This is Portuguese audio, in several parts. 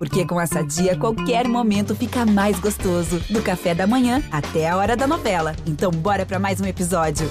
Porque com essa dia, qualquer momento fica mais gostoso. Do café da manhã até a hora da novela. Então, bora para mais um episódio.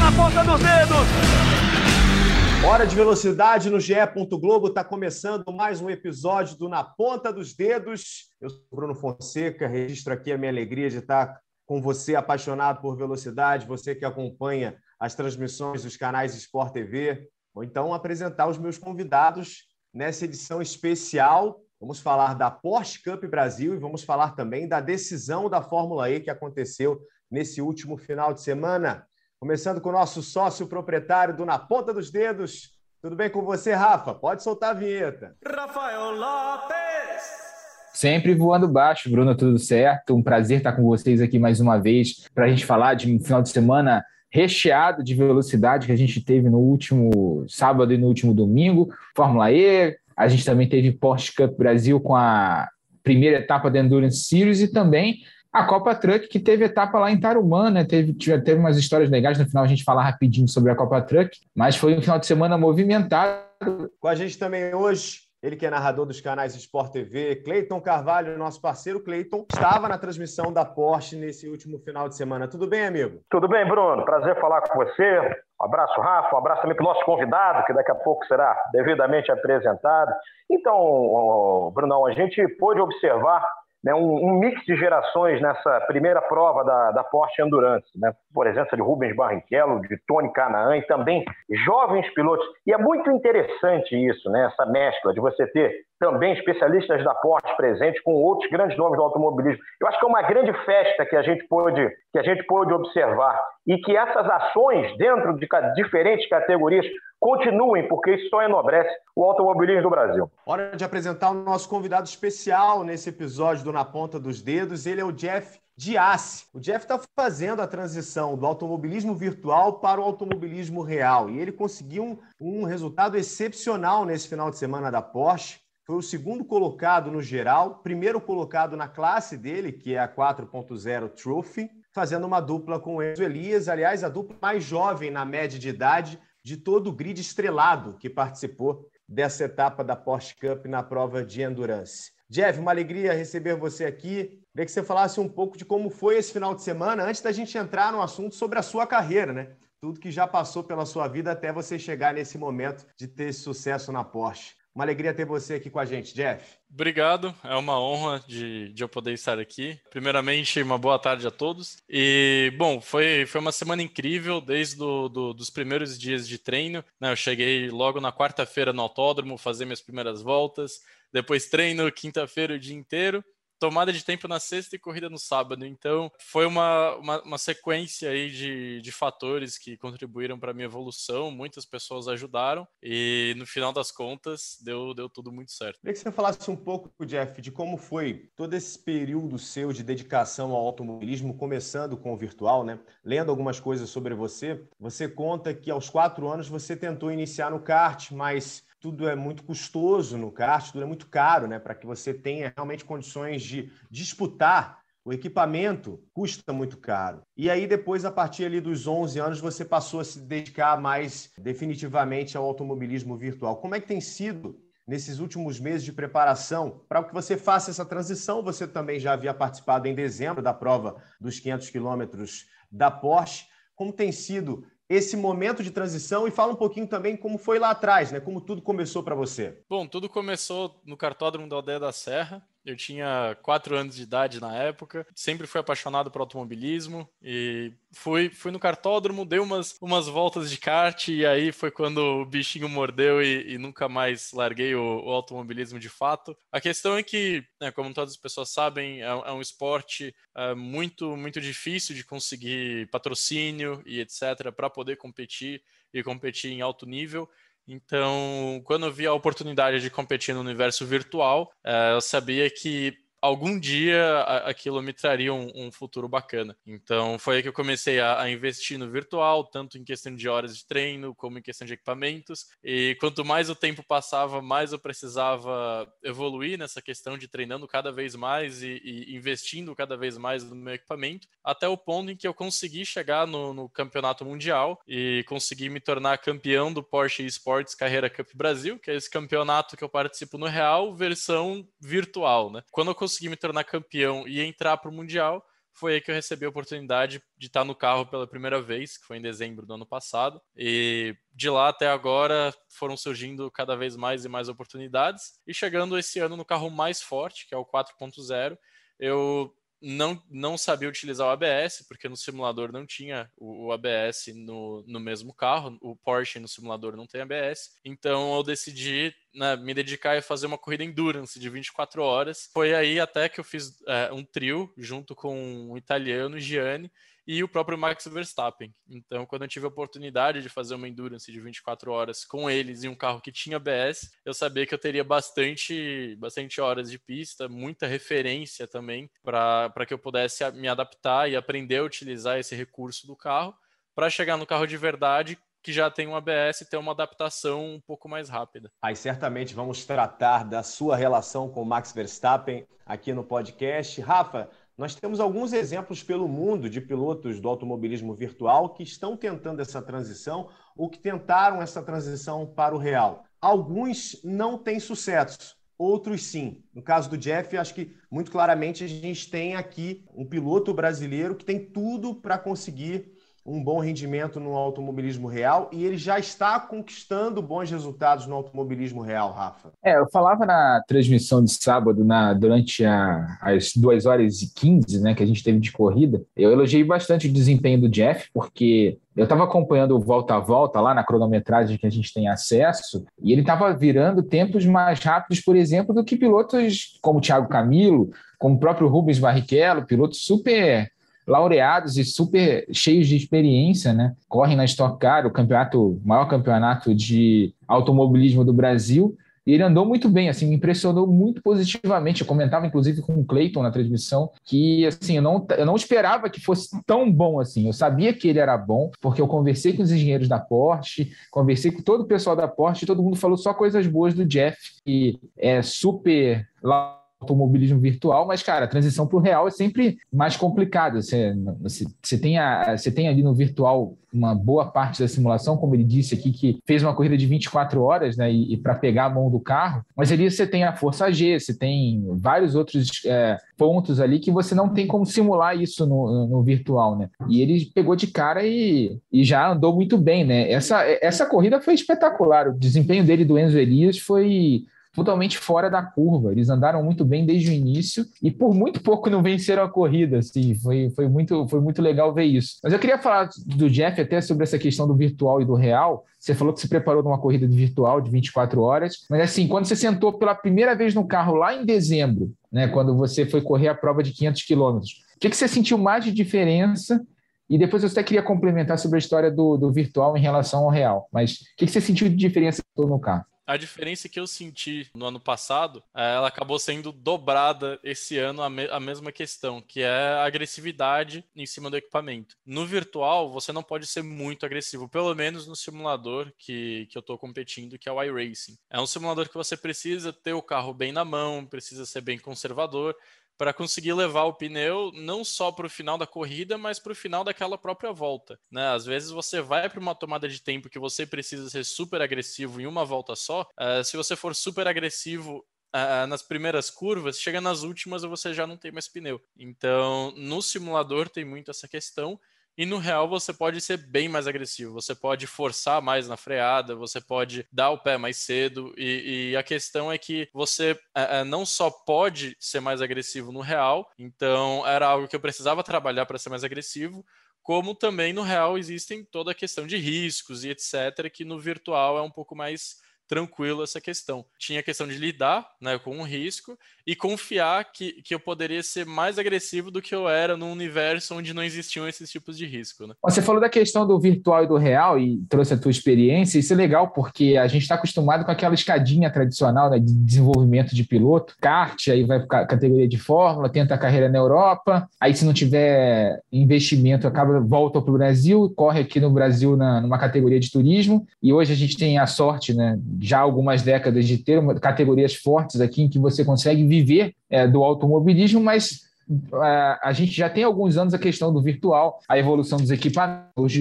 Na ponta dos dedos! Hora de velocidade no GE. Globo está começando mais um episódio do Na Ponta dos Dedos. Eu sou Bruno Fonseca, registro aqui a minha alegria de estar com você apaixonado por velocidade, você que acompanha as transmissões dos canais Sport TV, ou então apresentar os meus convidados nessa edição especial. Vamos falar da Porsche Cup Brasil e vamos falar também da decisão da Fórmula E que aconteceu nesse último final de semana. Começando com o nosso sócio proprietário do Na Ponta dos Dedos. Tudo bem com você, Rafa? Pode soltar a vinheta. Rafael Lopes! Sempre voando baixo, Bruno, tudo certo? Um prazer estar com vocês aqui mais uma vez para a gente falar de um final de semana recheado de velocidade que a gente teve no último sábado e no último domingo. Fórmula E, a gente também teve Porsche Cup Brasil com a primeira etapa da Endurance Series e também a Copa Truck, que teve etapa lá em Tarumã, né? Teve, teve umas histórias legais. No final a gente falar rapidinho sobre a Copa Truck, mas foi um final de semana movimentado. Com a gente também hoje ele que é narrador dos canais Sport TV, Cleiton Carvalho, nosso parceiro Cleiton, estava na transmissão da Porsche nesse último final de semana. Tudo bem, amigo? Tudo bem, Bruno. Prazer falar com você. Um abraço, Rafa. Um abraço também para o nosso convidado, que daqui a pouco será devidamente apresentado. Então, Brunão, a gente pôde observar né, um, um, mix de gerações nessa primeira prova da, da Porsche Endurance, né? por exemplo, de Rubens Barrichello, de Tony Canaan e também jovens pilotos. E é muito interessante isso, né, essa mescla de você ter também especialistas da Porsche presentes com outros grandes nomes do automobilismo. Eu acho que é uma grande festa que a gente pôde, que a gente pôde observar e que essas ações dentro de diferentes categorias continuem, porque isso só enobrece o automobilismo do Brasil. Hora de apresentar o nosso convidado especial nesse episódio do Na Ponta dos Dedos. Ele é o Jeff Diassi. O Jeff está fazendo a transição do automobilismo virtual para o automobilismo real e ele conseguiu um, um resultado excepcional nesse final de semana da Porsche foi o segundo colocado no geral, primeiro colocado na classe dele, que é a 4.0 Trophy, fazendo uma dupla com o Enzo Elias, aliás, a dupla mais jovem na média de idade de todo o grid estrelado que participou dessa etapa da Porsche Cup na prova de endurance. Jeff, uma alegria receber você aqui. Queria que você falasse um pouco de como foi esse final de semana, antes da gente entrar no assunto sobre a sua carreira, né? Tudo que já passou pela sua vida até você chegar nesse momento de ter sucesso na Porsche. Uma alegria ter você aqui com a gente, Jeff. Obrigado, é uma honra de, de eu poder estar aqui. Primeiramente, uma boa tarde a todos. E, bom, foi, foi uma semana incrível, desde do, do, dos primeiros dias de treino. Né? Eu cheguei logo na quarta-feira no autódromo, fazer minhas primeiras voltas. Depois treino quinta-feira o dia inteiro tomada de tempo na sexta e corrida no sábado. Então, foi uma, uma, uma sequência aí de, de fatores que contribuíram para a minha evolução. Muitas pessoas ajudaram e, no final das contas, deu, deu tudo muito certo. Queria que você falasse um pouco, Jeff, de como foi todo esse período seu de dedicação ao automobilismo, começando com o virtual, né? Lendo algumas coisas sobre você, você conta que aos quatro anos você tentou iniciar no kart, mas tudo é muito custoso no kart, tudo é muito caro, né? Para que você tenha realmente condições de disputar o equipamento custa muito caro. E aí depois, a partir ali dos 11 anos, você passou a se dedicar mais definitivamente ao automobilismo virtual. Como é que tem sido nesses últimos meses de preparação para que você faça essa transição? Você também já havia participado em dezembro da prova dos 500 quilômetros da Porsche. Como tem sido esse momento de transição e fala um pouquinho também como foi lá atrás, né? Como tudo começou para você. Bom, tudo começou no cartódromo da Aldeia da Serra. Eu tinha quatro anos de idade na época, sempre fui apaixonado por automobilismo e fui, fui no cartódromo, dei umas, umas voltas de kart e aí foi quando o bichinho mordeu e, e nunca mais larguei o, o, automobilismo de fato. A questão é que, né, como todas as pessoas sabem, é, é um esporte é, muito, muito difícil de conseguir patrocínio e etc. para poder competir e competir em alto nível. Então, quando eu vi a oportunidade de competir no universo virtual, eh, eu sabia que algum dia aquilo me traria um, um, futuro bacana. Então foi aí que eu comecei a, a, investir no virtual, tanto em questão de horas de treino, como em questão de equipamentos. E quanto mais o tempo passava, mais eu precisava evoluir nessa questão de treinando cada vez mais e, e investindo cada vez mais no meu equipamento, até o ponto em que eu consegui chegar no, no campeonato mundial e consegui me tornar campeão do Porsche Esports Carreira Cup Brasil, que é esse campeonato que eu participo no real, versão virtual, né? Quando eu consegui me tornar campeão e entrar para o Mundial, foi aí que eu recebi a oportunidade de estar no carro pela primeira vez, que foi em dezembro do ano passado. E de lá até agora foram surgindo cada vez mais e mais oportunidades. E chegando esse ano no carro mais forte, que é o 4.0, eu não, não sabia utilizar o ABS, porque no simulador não tinha o, o, ABS no, no mesmo carro, o Porsche no simulador não tem ABS, então eu decidi né, me dedicar a fazer uma corrida endurance de 24 horas. Foi aí até que eu fiz é, um trio junto com um italiano, Gianni, e o próprio Max Verstappen. Então, quando eu tive a oportunidade de fazer uma endurance de 24 horas com eles em um carro que tinha ABS, eu sabia que eu teria bastante, bastante horas de pista, muita referência também para que eu pudesse me adaptar e aprender a utilizar esse recurso do carro para chegar no carro de verdade que já tem um ABS e ter uma adaptação um pouco mais rápida. Aí certamente vamos tratar da sua relação com o Max Verstappen aqui no podcast. Rafa, nós temos alguns exemplos pelo mundo de pilotos do automobilismo virtual que estão tentando essa transição ou que tentaram essa transição para o real. Alguns não têm sucesso, outros sim. No caso do Jeff, acho que muito claramente a gente tem aqui um piloto brasileiro que tem tudo para conseguir um bom rendimento no automobilismo real e ele já está conquistando bons resultados no automobilismo real, Rafa. É, eu falava na transmissão de sábado, na, durante a, as 2 horas e 15 né, que a gente teve de corrida, eu elogiei bastante o desempenho do Jeff, porque eu estava acompanhando o volta a volta lá na cronometragem que a gente tem acesso, e ele estava virando tempos mais rápidos, por exemplo, do que pilotos como Thiago Camilo, como o próprio Rubens Barrichello, pilotos super laureados e super cheios de experiência, né? Correm na Stock Car, o campeonato, maior campeonato de automobilismo do Brasil, e ele andou muito bem, assim, me impressionou muito positivamente. Eu comentava, inclusive, com o Clayton na transmissão, que, assim, eu não, eu não esperava que fosse tão bom assim. Eu sabia que ele era bom, porque eu conversei com os engenheiros da Porsche, conversei com todo o pessoal da Porsche, e todo mundo falou só coisas boas do Jeff, que é super automobilismo virtual, mas, cara, a transição para o real é sempre mais complicada. Você, você, você, tem a, você tem ali no virtual uma boa parte da simulação, como ele disse aqui, que fez uma corrida de 24 horas, né, e, e para pegar a mão do carro, mas ali você tem a força G, você tem vários outros é, pontos ali que você não tem como simular isso no, no virtual, né? E ele pegou de cara e, e já andou muito bem, né? Essa, essa corrida foi espetacular, o desempenho dele do Enzo Elias foi totalmente fora da curva. Eles andaram muito bem desde o início e por muito pouco não venceram a corrida. Assim, foi, foi, muito, foi muito legal ver isso. Mas eu queria falar do Jeff até sobre essa questão do virtual e do real. Você falou que se preparou numa corrida de virtual de 24 horas, mas assim, quando você sentou pela primeira vez no carro lá em dezembro, né, quando você foi correr a prova de 500 quilômetros, o que, que você sentiu mais de diferença e depois eu até queria complementar sobre a história do, do virtual em relação ao real. Mas o que, que você sentiu de diferença no carro? A diferença que eu senti no ano passado, é, ela acabou sendo dobrada esse ano, a, me a, mesma questão, que é a agressividade em cima do equipamento. No virtual, você não pode ser muito agressivo, pelo menos no simulador que, que eu estou competindo, que é o iRacing. É um simulador que você precisa ter o carro bem na mão, precisa ser bem conservador, para conseguir levar o pneu não só para o final da corrida, mas para o final daquela própria volta. Né? Às vezes você vai para uma tomada de tempo que você precisa ser super agressivo em uma volta só. Uh, se você for super agressivo Uh, nas primeiras curvas, chega nas últimas e você já não tem mais pneu. Então, no simulador tem muito essa questão. E no real você pode ser bem mais agressivo, você pode forçar mais na freada, você pode dar o pé mais cedo. E, e a questão é que você é, é, não só pode ser mais agressivo no real, então era algo que eu precisava trabalhar para ser mais agressivo, como também no real existem toda a questão de riscos e etc., que no virtual é um pouco mais tranquilo essa questão. Tinha a questão de lidar né, com o risco e confiar que, que eu poderia ser mais agressivo do que eu era num universo onde não existiam esses tipos de risco. Né? Você falou da questão do virtual e do real e trouxe a tua experiência. Isso é legal porque a gente está acostumado com aquela escadinha tradicional né, de desenvolvimento de piloto, kart, aí vai para categoria de fórmula, tenta a carreira na Europa, aí se não tiver investimento, acaba volta para o Brasil, corre aqui no Brasil na, numa categoria de turismo. E hoje a gente tem a sorte, né, já algumas décadas, de ter uma, categorias fortes aqui em que você consegue viver é, do automobilismo, mas é, a gente já tem alguns anos a questão do virtual, a evolução dos equipamentos, os,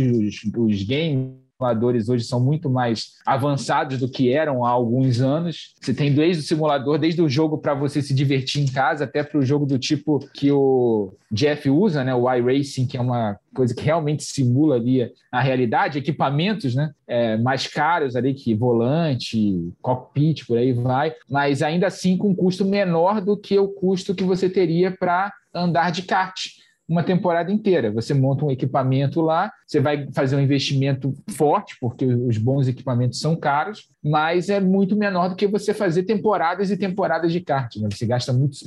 os games simuladores hoje são muito mais avançados do que eram há alguns anos. Você tem desde o simulador, desde o jogo para você se divertir em casa, até para o jogo do tipo que o Jeff usa, né, o iRacing, que é uma coisa que realmente simula ali a realidade, equipamentos né, é, mais caros ali que volante, cockpit, por aí vai, mas ainda assim com um custo menor do que o custo que você teria para andar de kart uma temporada inteira. Você monta um equipamento lá, você vai fazer um investimento forte, porque os bons equipamentos são caros, mas é muito menor do que você fazer temporadas e temporadas de kart. Né? Você gasta muito,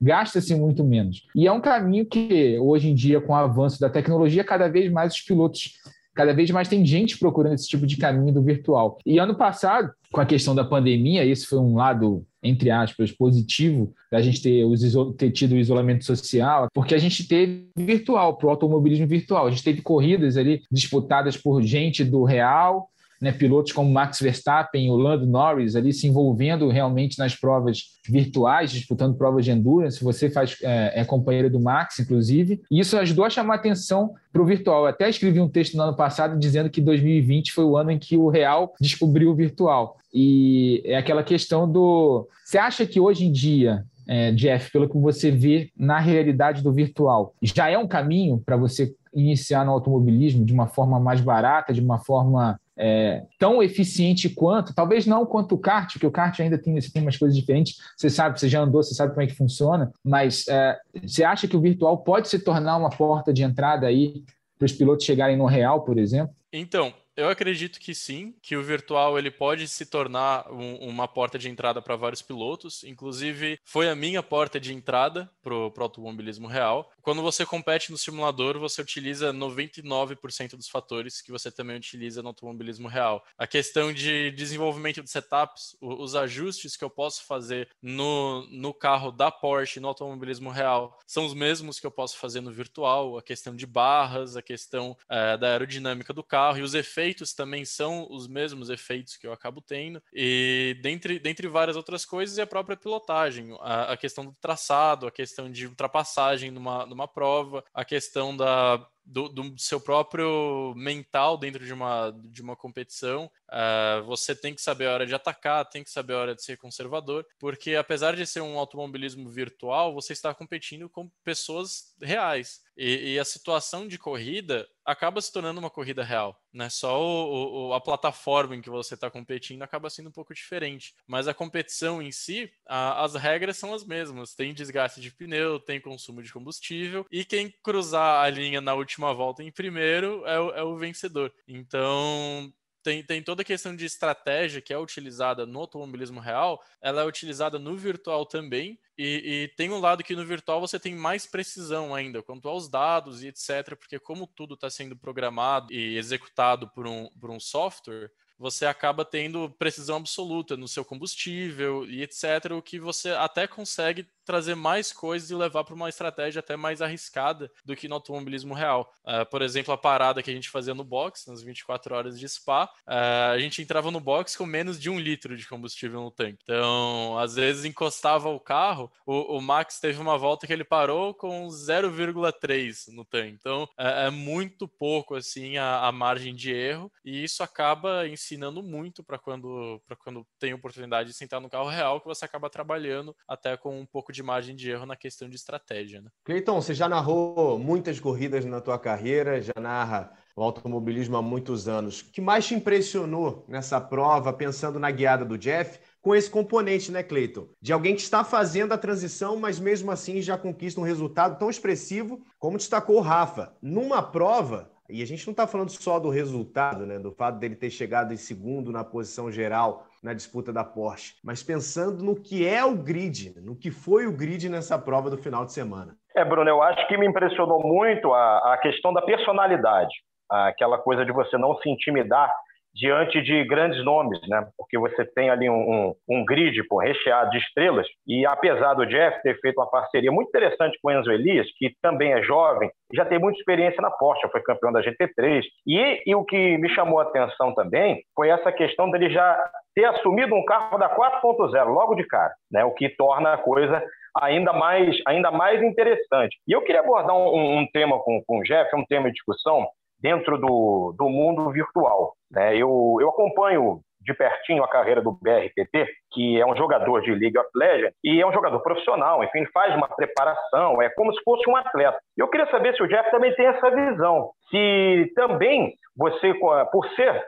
gasta-se muito menos. E é um caminho que, hoje em dia, com o avanço da tecnologia, cada vez mais os pilotos cada vez mais tem gente procurando esse tipo de caminho do virtual. E ano passado, com a questão da pandemia, esse foi um lado entre aspas, positivo da gente ter, os, ter tido o isolamento social, porque a gente teve virtual, para o automobilismo virtual. A gente teve corridas ali disputadas por gente do real, né, pilotos como Max Verstappen o Lando Norris ali se envolvendo realmente nas provas virtuais, disputando provas de endurance. Você faz, é, é companheiro do Max, inclusive. E isso ajudou a chamar atenção para o virtual. Eu até escrevi um texto no ano passado dizendo que 2020 foi o ano em que o real descobriu o virtual. E é aquela questão do. Você acha que hoje em dia é, Jeff, pelo que você vê na realidade do virtual, já é um caminho para você iniciar no automobilismo de uma forma mais barata, de uma forma é, tão eficiente quanto, talvez não quanto o kart, porque o kart ainda tem, tem umas coisas diferentes, você sabe, você já andou, você sabe como é que funciona, mas é, você acha que o virtual pode se tornar uma porta de entrada aí para os pilotos chegarem no real, por exemplo? Então, eu acredito que sim, que o virtual ele pode se tornar um, uma porta de entrada para vários pilotos. Inclusive, foi a minha porta de entrada para o automobilismo real. Quando você compete no simulador, você utiliza 99% dos fatores que você também utiliza no automobilismo real. A questão de desenvolvimento de setups, os ajustes que eu posso fazer no, no carro da Porsche, no automobilismo real, são os mesmos que eu posso fazer no virtual. A questão de barras, a questão é, da aerodinâmica do carro e os efeitos efeitos também são os mesmos efeitos que eu acabo tendo, e dentre, dentre várias outras coisas, e a própria pilotagem, a, a questão do traçado, a questão de ultrapassagem numa, numa prova, a questão da do, do, seu próprio mental dentro de uma, de uma competição. Uh, você tem que saber a hora de atacar, tem que saber a hora de ser conservador, porque apesar de ser um automobilismo virtual, você está competindo com pessoas reais. E, e a situação de corrida acaba se tornando uma corrida real. Né? Só o, o, a plataforma em que você está competindo acaba sendo um pouco diferente. Mas a competição em si, a, as regras são as mesmas. Tem desgaste de pneu, tem consumo de combustível, e quem cruzar a linha na última última volta em primeiro é o, é o vencedor. Então, tem, tem, toda a questão de estratégia que é utilizada no automobilismo real, ela é utilizada no virtual também, e, e, tem um lado que no virtual você tem mais precisão ainda quanto aos dados e etc, porque como tudo está sendo programado e executado por um, por um software, você acaba tendo precisão absoluta no seu combustível e etc, o que você até consegue trazer mais coisas e levar para uma estratégia até mais arriscada do que no automobilismo real. Uh, por exemplo, a parada que a gente fazia no box, nas 24 horas de spa, uh, a gente entrava no box com menos de um litro de combustível no tanque. Então, às vezes encostava o carro, o, o Max teve uma volta que ele parou com 0,3 no tanque. Então, é, é muito pouco assim a, a, margem de erro e isso acaba ensinando muito para quando, quando tem oportunidade de sentar no carro real que você acaba trabalhando até com um pouco de margem de erro na questão de estratégia. Né? Cleiton, você já narrou muitas corridas na tua carreira, já narra o automobilismo há muitos anos. O que mais te impressionou nessa prova, pensando na guiada do Jeff, com esse componente, né, Cleiton? De alguém que está fazendo a transição, mas mesmo assim já conquista um resultado tão expressivo como destacou o Rafa. Numa prova E a gente não está falando só do resultado, né? Do fato dele ter chegado em segundo na posição geral na disputa da Porsche, mas pensando no que é o grid, no que foi o grid nessa prova do final de semana. É, Bruno, eu acho que me impressionou muito a, a questão da personalidade, aquela coisa de você não se intimidar diante de grandes nomes, né? Porque você tem ali um, um, um, grid pô, recheado de estrelas. E apesar do Jeff ter feito uma parceria muito interessante com o Enzo Elias, que também é jovem, já tem muita experiência na Porsche, foi campeão da GT3. E, e o que me chamou a atenção também foi essa questão dele já ter assumido um carro da 4.0 logo de cara, né? O que torna a coisa ainda mais, ainda mais interessante. E eu queria abordar um, um tema com, com o Jeff, um tema de discussão dentro do, do mundo virtual. Né? Eu, eu acompanho de pertinho a carreira do BRTT, que é um jogador de League of Legends e é um jogador profissional, enfim, faz uma preparação, é como se fosse um atleta. Eu queria saber se o Jeff também tem essa visão, se também você, por ser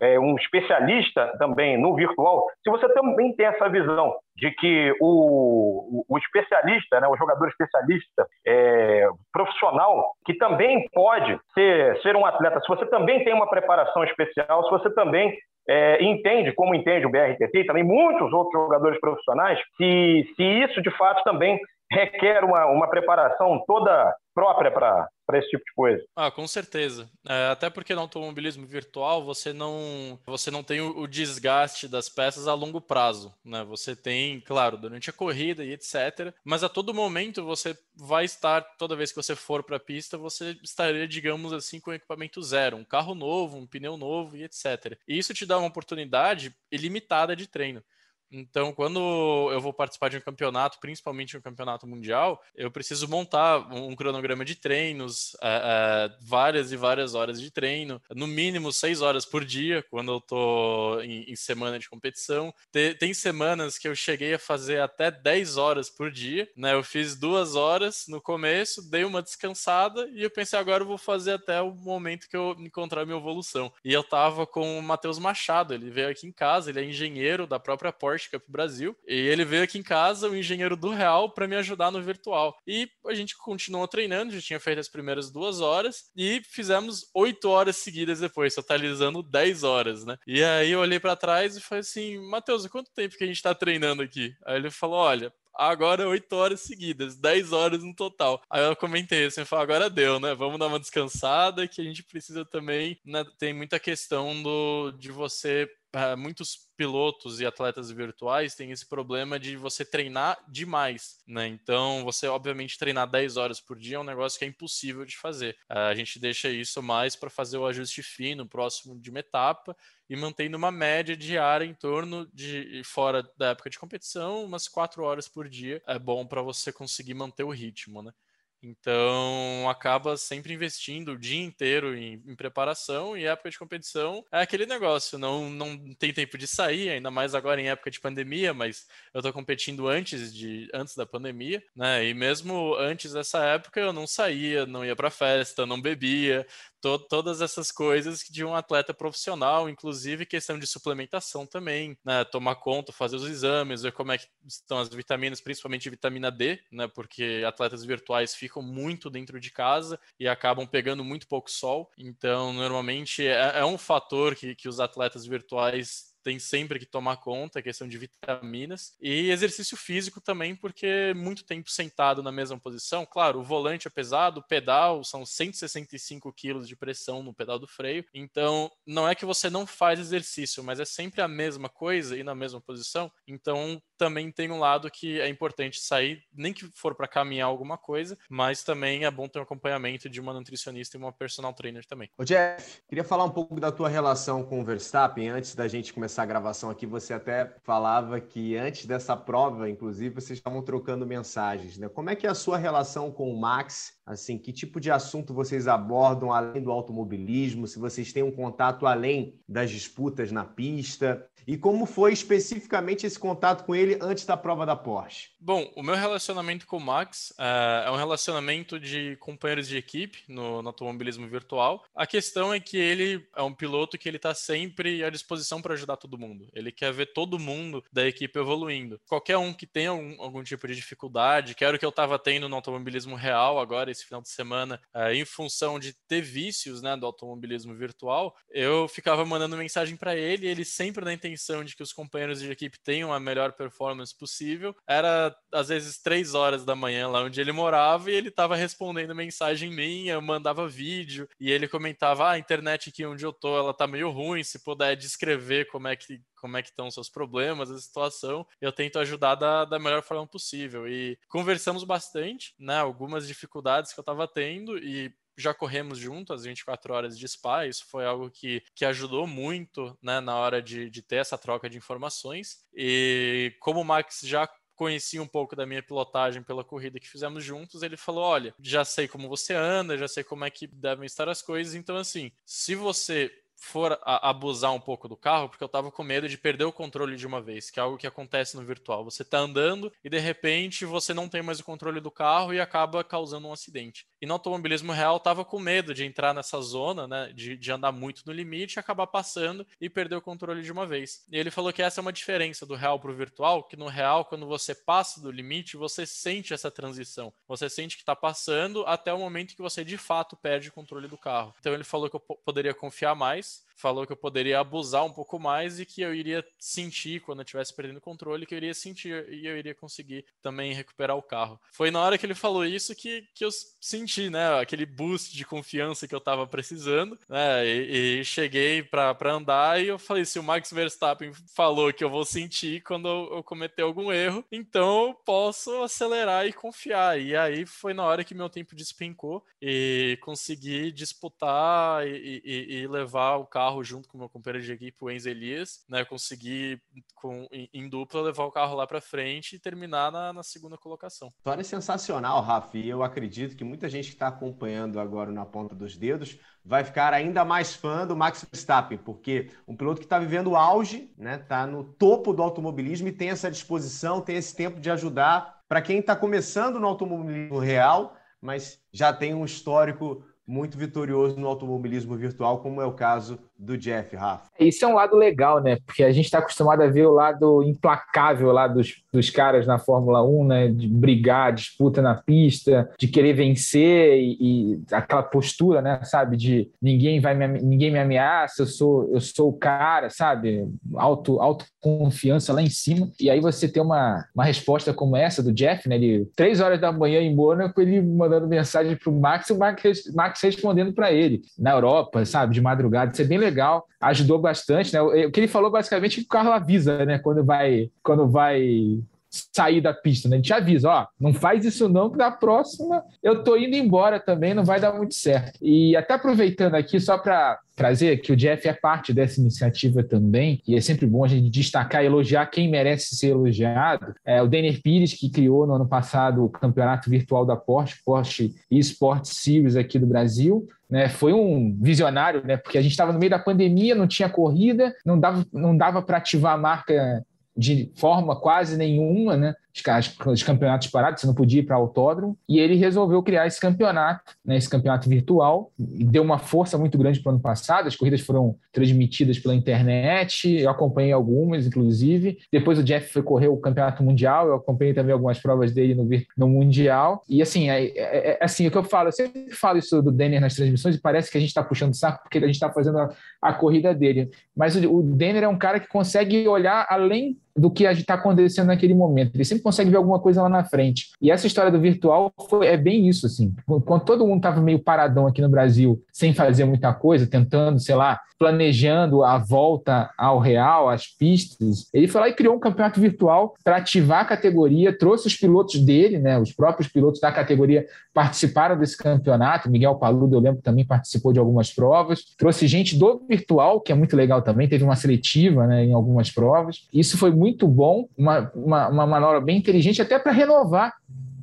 é, um especialista também no virtual, se você também tem essa visão de que o, o, especialista, né, o jogador especialista é, profissional, que também pode ser, ser um atleta, se você também tem uma preparação especial, se você também é, entende, como entende o BRTT e também muitos outros jogadores profissionais, se, se isso de fato também requer uma, uma preparação toda própria para esse tipo de coisa. Ah, com certeza. É, até porque no automobilismo virtual você não, você não tem o, o, desgaste das peças a longo prazo. Né? Você tem, claro, durante a corrida e etc. Mas a todo momento você vai estar, toda vez que você for para a pista, você estaria, digamos assim, com equipamento zero, um carro novo, um pneu novo e etc. E isso te dá uma oportunidade ilimitada de treino. Então, quando eu vou participar de um campeonato, principalmente um campeonato mundial, eu preciso montar um cronograma de treinos, é, é, várias e várias horas de treino, no mínimo seis horas por dia, quando eu tô em, em semana de competição. Tem, semanas que eu cheguei a fazer até 10 horas por dia, né? Eu fiz duas horas no começo, dei uma descansada e eu pensei, agora eu vou fazer até o momento que eu encontrar minha evolução. E eu tava com o Matheus Machado, ele veio aqui em casa, ele é engenheiro da própria Porsche Porsche Cup Brasil. E ele veio aqui em casa, o engenheiro do Real, para me ajudar no virtual. E a gente continuou treinando, já tinha feito as primeiras duas horas e fizemos oito horas seguidas depois, totalizando 10 horas, né? E aí eu olhei para trás e falei assim: Matheus, quanto tempo que a gente tá treinando aqui? Aí ele falou: olha, agora 8 horas seguidas, 10 horas no total. Aí eu comentei assim, falei, agora deu, né? Vamos dar uma descansada, que a gente precisa também, né? tem muita questão do, de você muitos pilotos e atletas virtuais têm esse problema de você treinar demais, né? Então, você obviamente treinar 10 horas por dia é um negócio que é impossível de fazer. Uh, a gente deixa isso mais para fazer o ajuste fino, próximo de uma etapa e mantendo uma média diária em torno de fora da época de competição, umas 4 horas por dia. É bom para você conseguir manter o ritmo, né? Então, acaba sempre investindo o dia inteiro em, em, preparação e época de competição é aquele negócio, não, não tem tempo de sair, ainda mais agora em época de pandemia, mas eu tô competindo antes, de, antes da pandemia, né? E mesmo antes dessa época eu não saía, não ia para festa, não bebia, to todas essas coisas de um atleta profissional, inclusive questão de suplementação também, né? Tomar conta, fazer os exames, ver como é que estão as vitaminas, principalmente vitamina D, né? Porque atletas virtuais ficam muito dentro de casa e acabam pegando muito pouco sol. Então, normalmente é, é um fator que, que os atletas virtuais tem sempre que tomar conta, a questão de vitaminas. E exercício físico também, porque muito tempo sentado na mesma posição. Claro, o volante é pesado, o pedal são 165 quilos de pressão no pedal do freio. Então, não é que você não faz exercício, mas é sempre a mesma coisa e na mesma posição. Então, também tem um lado que é importante sair, nem que for para caminhar alguma coisa, mas também é bom ter um acompanhamento de uma nutricionista e uma personal trainer também. Ô Jeff, queria falar um pouco da tua relação com o Verstappen. Antes da gente começar a gravação aqui, você até falava que antes dessa prova, inclusive, vocês estavam trocando mensagens, né? Como é que é a sua relação com o Max? Assim, que tipo de assunto vocês abordam além do automobilismo? Se vocês têm um contato além das disputas na pista? E como foi especificamente esse contato com ele ele antes da prova da Porsche? Bom, o meu relacionamento com o Max é, é um relacionamento de companheiros de equipe no, no, automobilismo virtual. A questão é que ele é um piloto que ele está sempre à disposição para ajudar todo mundo. Ele quer ver todo mundo da equipe evoluindo. Qualquer um que tenha algum, algum tipo de dificuldade, que era o que eu estava tendo no automobilismo real agora, esse final de semana, é, em função de ter vícios né, do automobilismo virtual, eu ficava mandando mensagem para ele, ele sempre na intenção de que os companheiros de equipe tenham a melhor performance possível. Era às vezes três horas da manhã lá onde ele morava e ele estava respondendo mensagem minha, eu mandava vídeo e ele comentava: ah, a internet aqui onde eu tô, ela tá meio ruim, se puder descrever como é que como é que estão os seus problemas, a situação, eu tento ajudar da, da melhor forma possível. E conversamos bastante, né? Algumas dificuldades que eu estava tendo e já corremos junto as 24 horas de spa, isso foi algo que, que ajudou muito né, na hora de, de ter essa troca de informações. E como o Max já conhecia um pouco da minha pilotagem pela corrida que fizemos juntos, ele falou: Olha, já sei como você anda, já sei como é que devem estar as coisas, então, assim, se você for abusar um pouco do carro, porque eu tava com medo de perder o controle de uma vez, que é algo que acontece no virtual. Você tá andando e de repente você não tem mais o controle do carro e acaba causando um acidente. E no automobilismo real tava com medo de entrar nessa zona, né, de, de andar muito no limite, acabar passando e perder o controle de uma vez. E ele falou que essa é uma diferença do real pro virtual, que no real quando você passa do limite, você sente essa transição. Você sente que tá passando até o momento que você de fato perde o controle do carro. Então ele falou que eu poderia confiar mais nice falou que eu poderia abusar um pouco mais e que eu iria sentir quando eu estivesse perdendo o controle, que eu iria sentir e eu iria conseguir também recuperar o carro. Foi na hora que ele falou isso que, que eu senti, né, aquele boost de confiança que eu estava precisando, né, e, e cheguei para andar e eu falei, se o Max Verstappen falou que eu vou sentir quando eu, eu cometer algum erro, então eu posso acelerar e confiar. E aí foi na hora que meu tempo despencou e consegui disputar e, e, e levar o carro junto com meu companheiro de equipe, o Enzo Elias, né? Consegui com, em, em dupla levar o carro lá para frente e terminar na, na, segunda colocação. História sensacional, Rafa. E eu acredito que muita gente que está acompanhando agora na ponta dos dedos vai ficar ainda mais fã do Max Verstappen, porque um piloto que está vivendo o auge, né? Está no topo do automobilismo e tem essa disposição, tem esse tempo de ajudar para quem está começando no automobilismo real, mas já tem um histórico muito vitorioso no automobilismo virtual, como é o caso do Jeff, Rafa. Isso é um lado legal, né? Porque a gente está acostumado a ver o lado implacável lá dos, dos caras na Fórmula 1, né? De brigar, disputa na pista, de querer vencer e, e aquela postura, né? Sabe? De ninguém vai me, ninguém me ameaça, eu sou, eu sou o cara, sabe? Auto, autoconfiança lá em cima. E aí você tem uma, uma resposta como essa do Jeff, né? Ele, três horas da manhã em Mônaco, ele mandando mensagem para o Max e o Max, Max respondendo para ele. Na Europa, sabe? De madrugada. Isso é bem legal, ajudou bastante, né? O que ele falou basicamente é que o carro avisa, né? Quando vai, quando vai sair da pista, né? A gente avisa, ó, não faz isso não, que na próxima eu tô indo embora também, não vai dar muito certo. E até aproveitando aqui, só para trazer que o Jeff é parte dessa iniciativa também, e é sempre bom a gente destacar e elogiar quem merece ser elogiado. É o Denner Pires, que criou no ano passado o campeonato virtual da Porsche, Porsche eSport Series aqui do Brasil. Né, foi um visionário, né, porque a gente estava no meio da pandemia, não tinha corrida, não dava, não dava para ativar a marca de forma quase nenhuma, né? os campeonatos parados, você não podia ir para autódromo, e ele resolveu criar esse campeonato, né, esse campeonato virtual, deu uma força muito grande para o ano passado, as corridas foram transmitidas pela internet, eu acompanhei algumas, inclusive, depois o Jeff foi correr o campeonato mundial, eu acompanhei também algumas provas dele no, no mundial, e assim, é, é, é assim, o que eu falo, eu sempre falo isso do Denner nas transmissões, e parece que a gente está puxando saco, porque a gente está fazendo a, a, corrida dele, mas o, o Denner é um cara que consegue olhar além do que está acontecendo naquele momento. Ele sempre consegue ver alguma coisa lá na frente. E essa história do virtual foi, é bem isso, assim. Quando todo mundo estava meio paradão aqui no Brasil, sem fazer muita coisa, tentando, sei lá, planejando a volta ao real, às pistas, ele foi lá e criou um campeonato virtual para ativar a categoria, trouxe os pilotos dele, né, os próprios pilotos da categoria participaram desse campeonato, Miguel Paludo, eu lembro, também participou de algumas provas, trouxe gente do virtual, que é muito legal também, teve uma seletiva né, em algumas provas. Isso foi muito bom, uma, uma, uma manobra bem inteligente, até para renovar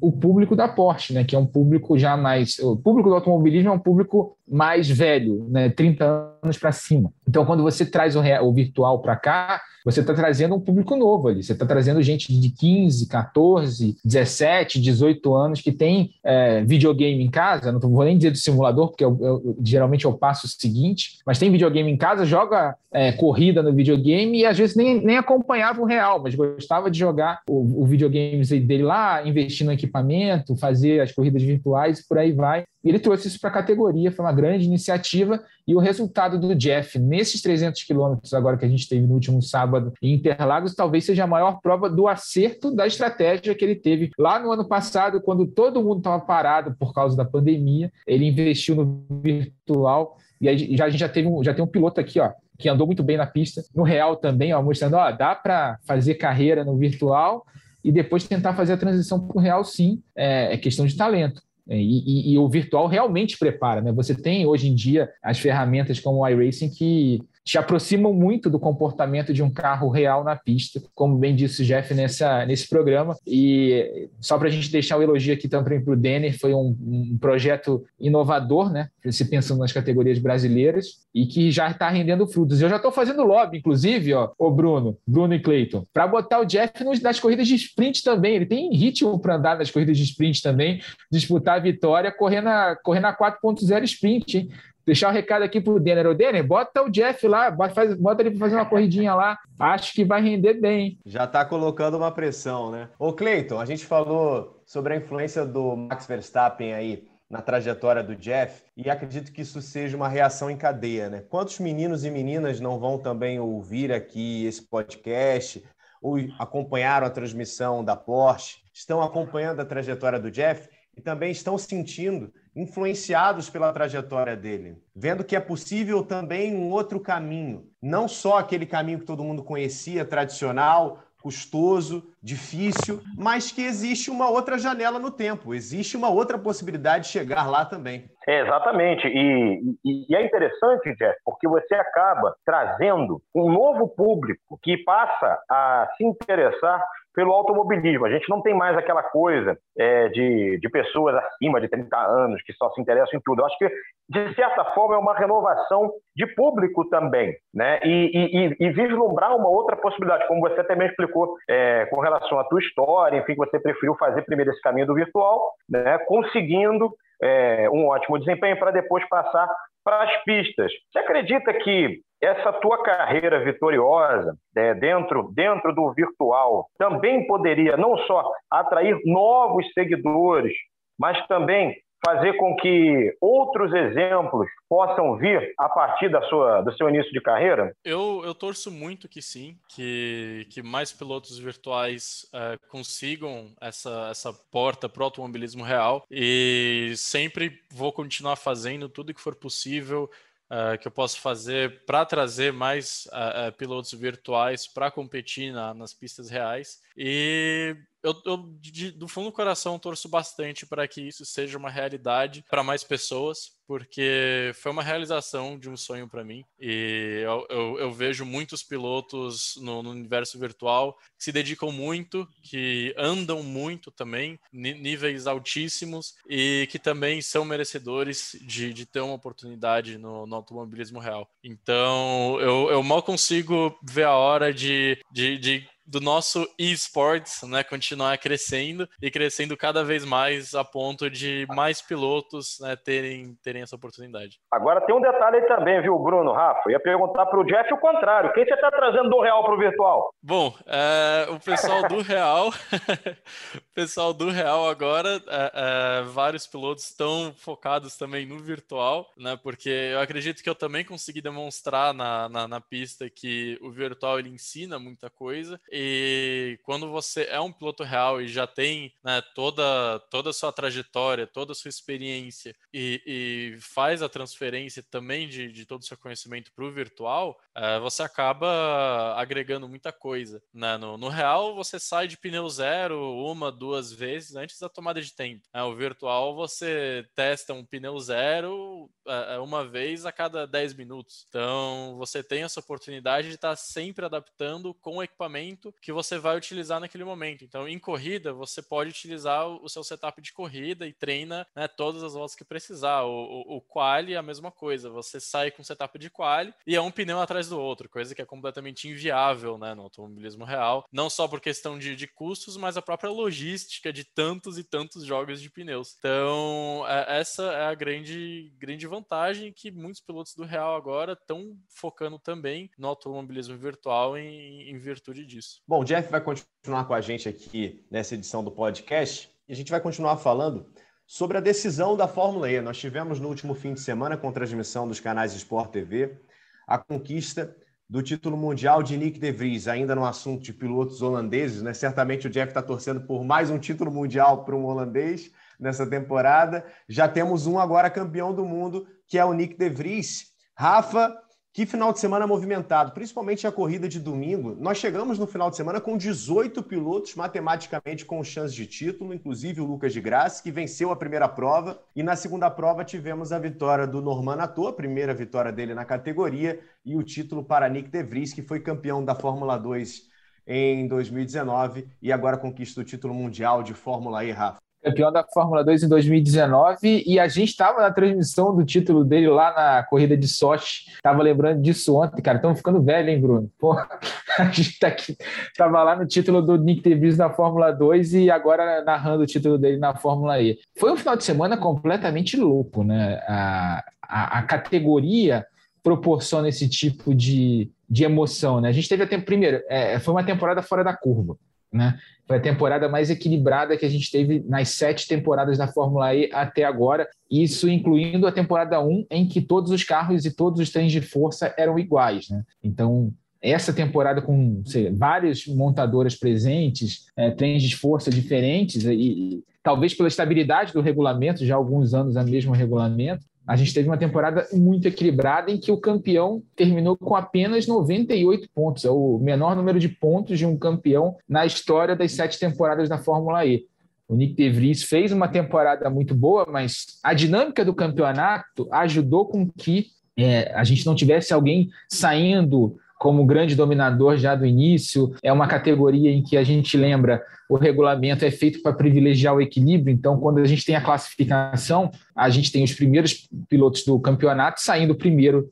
o público da Porsche, né, que é um público já mais. O público do automobilismo é um público mais velho, né, 30 anos para cima. Então, quando você traz o, real, o virtual para cá, você está trazendo um público novo ali. Você está trazendo gente de 15, 14, 17, 18 anos que tem é, videogame em casa. Não vou nem dizer do simulador, porque eu, eu, geralmente o passo seguinte, mas tem videogame em casa, joga é, corrida no videogame e às vezes nem, nem acompanhava o real, mas gostava de jogar o, o videogame dele lá, investir no equipamento, fazer as corridas virtuais e por aí vai. E ele trouxe isso para a categoria, foi uma grande iniciativa. E o resultado do Jeff nesses 300 quilômetros agora que a gente teve no último sábado em Interlagos, talvez seja a maior prova do acerto da estratégia que ele teve lá no ano passado, quando todo mundo estava parado por causa da pandemia. Ele investiu no virtual e aí já, a gente já, teve um, já tem um piloto aqui, ó, que andou muito bem na pista, no real também, ó, mostrando, ó, dá para fazer carreira no virtual e depois tentar fazer a transição para o real, sim, é, é questão de talento. É, e, e, e, o virtual realmente prepara, né? Você tem hoje em dia as ferramentas como o iRacing que te aproximam muito do comportamento de um carro real na pista, como bem disse o Jeff nessa, nesse programa. E só para a gente deixar o elogio aqui também para o Denner, foi um, um, projeto inovador, né? Se pensando nas categorias brasileiras e que já está rendendo frutos. Eu já estou fazendo lobby, inclusive, ó, o Bruno, Bruno e Clayton, para botar o Jeff nas corridas de sprint também. Ele tem ritmo para andar nas corridas de sprint também, disputar a vitória correndo a, correndo a 4.0 sprint, hein? Deixar o um recado aqui pro Denner. O Denner, bota o Jeff lá, faz, bota ele para fazer uma corridinha lá. Acho que vai render bem. Já está colocando uma pressão, né? Ô, Cleiton, a gente falou sobre a influência do Max Verstappen aí na trajetória do Jeff e acredito que isso seja uma reação em cadeia, né? Quantos meninos e meninas não vão também ouvir aqui esse podcast ou acompanharam a transmissão da Porsche, estão acompanhando a trajetória do Jeff e também estão sentindo influenciados pela trajetória dele, vendo que é possível também um outro caminho, não só aquele caminho que todo mundo conhecia, tradicional, custoso, difícil, mas que existe uma outra janela no tempo, existe uma outra possibilidade de chegar lá também. É, exatamente, e, e, e, é interessante, Jeff, porque você acaba trazendo um novo público que passa a se interessar pelo automobilismo. A gente não tem mais aquela coisa é, de, de pessoas acima de 30 anos que só se interessam em tudo. Eu acho que, de certa forma, é uma renovação de público também, né? E, e, e vislumbrar uma outra possibilidade, como você também explicou é, com relação à tua história, enfim, que você preferiu fazer primeiro esse caminho do virtual, né? conseguindo é, um ótimo desempenho para depois passar para as pistas. Você acredita que essa tua carreira vitoriosa é, dentro, dentro do virtual também poderia não só atrair novos seguidores, mas também fazer com que outros exemplos possam vir a partir da sua, do seu início de carreira? Eu, eu torço muito que sim, que, que mais pilotos virtuais é, consigam essa, essa porta para o automobilismo real e sempre vou continuar fazendo tudo que for possível uh, que eu posso fazer para trazer mais uh, uh, pilotos virtuais para competir na, nas pistas reais. E eu, eu de, do fundo do coração torço bastante para que isso seja uma realidade para mais pessoas, porque foi uma realização de um sonho para mim. E eu, eu, eu, vejo muitos pilotos no, no, universo virtual que se dedicam muito, que andam muito também, níveis altíssimos, e que também são merecedores de, de ter uma oportunidade no, no automobilismo real. Então, eu, eu mal consigo ver a hora de, de, de do nosso esports, né, continuar crescendo e crescendo cada vez mais a ponto de mais pilotos né, terem, terem essa oportunidade. Agora tem um detalhe aí também, viu, Bruno, Rafa? Ia perguntar para o Jeff o contrário. Quem você está trazendo do real para o virtual? Bom, é, o pessoal do real, o pessoal do real agora, é, é, vários pilotos estão focados também no virtual, né? Porque eu acredito que eu também consegui demonstrar na, na, na pista que o virtual ele ensina muita coisa e quando você é um piloto real e já tem né, toda, toda a sua trajetória, toda a sua experiência e, e faz a transferência também de, de todo o seu conhecimento para o virtual, é, você acaba agregando muita coisa. Né? No, no, real, você sai de pneu zero uma, duas vezes antes da tomada de tempo. É, o virtual, você testa um pneu zero é, uma vez a cada 10 minutos. Então, você tem essa oportunidade de estar sempre adaptando com o equipamento equipamento que você vai utilizar naquele momento. Então, em corrida, você pode utilizar o seu setup de corrida e treina né, todas as voltas que precisar. O, o, o quali é a mesma coisa, você sai com setup de quali e é um pneu atrás do outro, coisa que é completamente inviável né, no automobilismo real, não só por questão de, de custos, mas a própria logística de tantos e tantos jogos de pneus. Então, é, essa é a grande, grande vantagem que muitos pilotos do real agora estão focando também no automobilismo virtual em, em virtude disso. Bom, o Jeff vai continuar com a gente aqui nessa edição do podcast e a gente vai continuar falando sobre a decisão da Fórmula E. Nós tivemos no último fim de semana, com transmissão dos canais Sport TV, a conquista do título mundial de Nick De Vries, ainda no assunto de pilotos holandeses, né? Certamente o Jeff está torcendo por mais um título mundial para um holandês nessa temporada. Já temos um agora campeão do mundo, que é o Nick De Vries. Rafa, que final de semana movimentado, principalmente a corrida de domingo. Nós chegamos no final de semana com 18 pilotos matematicamente com chance de título, inclusive o Lucas de Graça, que venceu a primeira prova. E na segunda prova tivemos a vitória do Norman Nato, a primeira vitória dele na categoria, e o título para Nick De Vries, que foi campeão da Fórmula 2 em 2019 e agora conquista o título mundial de Fórmula E, Rafa campeão da Fórmula 2 em 2019, e a gente estava na transmissão do título dele lá na corrida de Sochi. Tava lembrando disso ontem, cara. Estamos ficando velho, hein, Bruno? Pô, a gente tá aqui, tava lá no título do Nick DeVries na Fórmula 2 e agora narrando o título dele na Fórmula E. Foi um final de semana completamente louco, né? A, a, a categoria proporciona esse tipo de, de emoção, né? A gente teve até primeiro, é, foi uma temporada fora da curva, né? Foi a temporada mais equilibrada que a gente teve nas sete temporadas da Fórmula E até agora, isso incluindo a temporada 1, em que todos os carros e todos os trens de força eram iguais. Né? Então, essa temporada com sei, várias montadoras presentes, é, trens de força diferentes, e, e, talvez pela estabilidade do regulamento, já há alguns anos é o mesmo regulamento, a gente teve uma temporada muito equilibrada em que o campeão terminou com apenas 98 pontos. É o menor número de pontos de um campeão na história das sete temporadas da Fórmula E. O Nick De Vries fez uma temporada muito boa, mas a dinâmica do campeonato ajudou com que é, a gente não tivesse alguém saindo como grande dominador já do início. É uma categoria em que a gente lembra o regulamento é feito para privilegiar o equilíbrio. Então, quando a gente tem a classificação, a gente tem os primeiros pilotos do campeonato saindo primeiro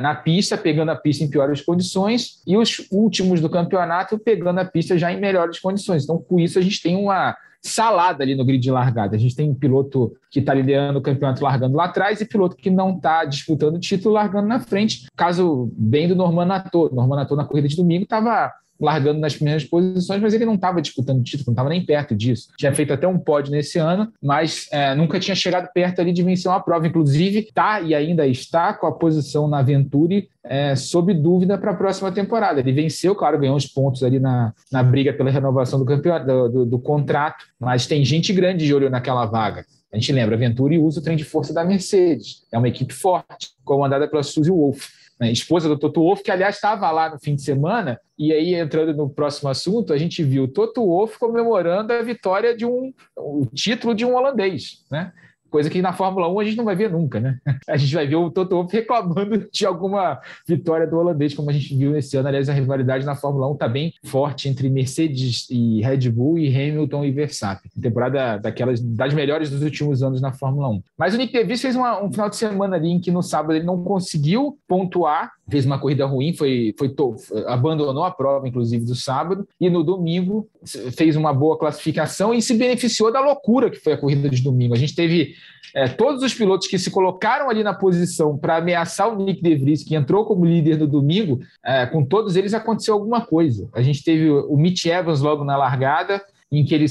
na pista, pegando a pista em piores condições, e os últimos do campeonato pegando a pista já em melhores condições. Então, com isso, a gente tem uma salada ali no grid de largada. A gente tem um piloto que está liderando o campeonato largando lá atrás e piloto que não está disputando o título largando na frente. Caso bem do Norman Nato. Norman Nato na corrida de domingo estava largando nas primeiras posições, mas ele não estava disputando título, não estava nem perto disso. Tinha feito até um pódio nesse ano, mas é, nunca tinha chegado perto ali de vencer uma prova. Inclusive, está e ainda está com a posição na Venturi é, sob dúvida para a próxima temporada. Ele venceu, claro, ganhou uns pontos ali na, na briga pela renovação do, campeonato, do, do, do contrato, mas tem gente grande de olho naquela vaga. A gente lembra, Venturi usa o trem de força da Mercedes. É uma equipe forte, comandada pela Suzy Wolff né, esposa do Toto Wolff, que aliás estava lá no fim de semana, e aí entrando no próximo assunto, a gente viu o Toto Wolff comemorando a vitória de um o título de um holandês, né? Coisa que na Fórmula 1 a gente não vai ver nunca, né? A gente vai ver o Toto Wolff reclamando de alguma vitória do holandês, como a gente viu esse ano. Aliás, a rivalidade na Fórmula 1 está bem forte entre Mercedes e Red Bull e Hamilton e Verstappen. Temporada daquelas das melhores dos últimos anos na Fórmula 1. Mas o Nick DeVries fez uma, um final de semana ali em que no sábado ele não conseguiu pontuar, fez uma corrida ruim, foi, foi abandonou a prova, inclusive, do sábado, e no domingo fez uma boa classificação e se beneficiou da loucura que foi a corrida de domingo. A gente teve é, todos os pilotos que se colocaram ali na posição para ameaçar o Nick De Vries, que entrou como líder no domingo, é, com todos eles aconteceu alguma coisa. A gente teve o Mitch Evans logo na largada, em que ele,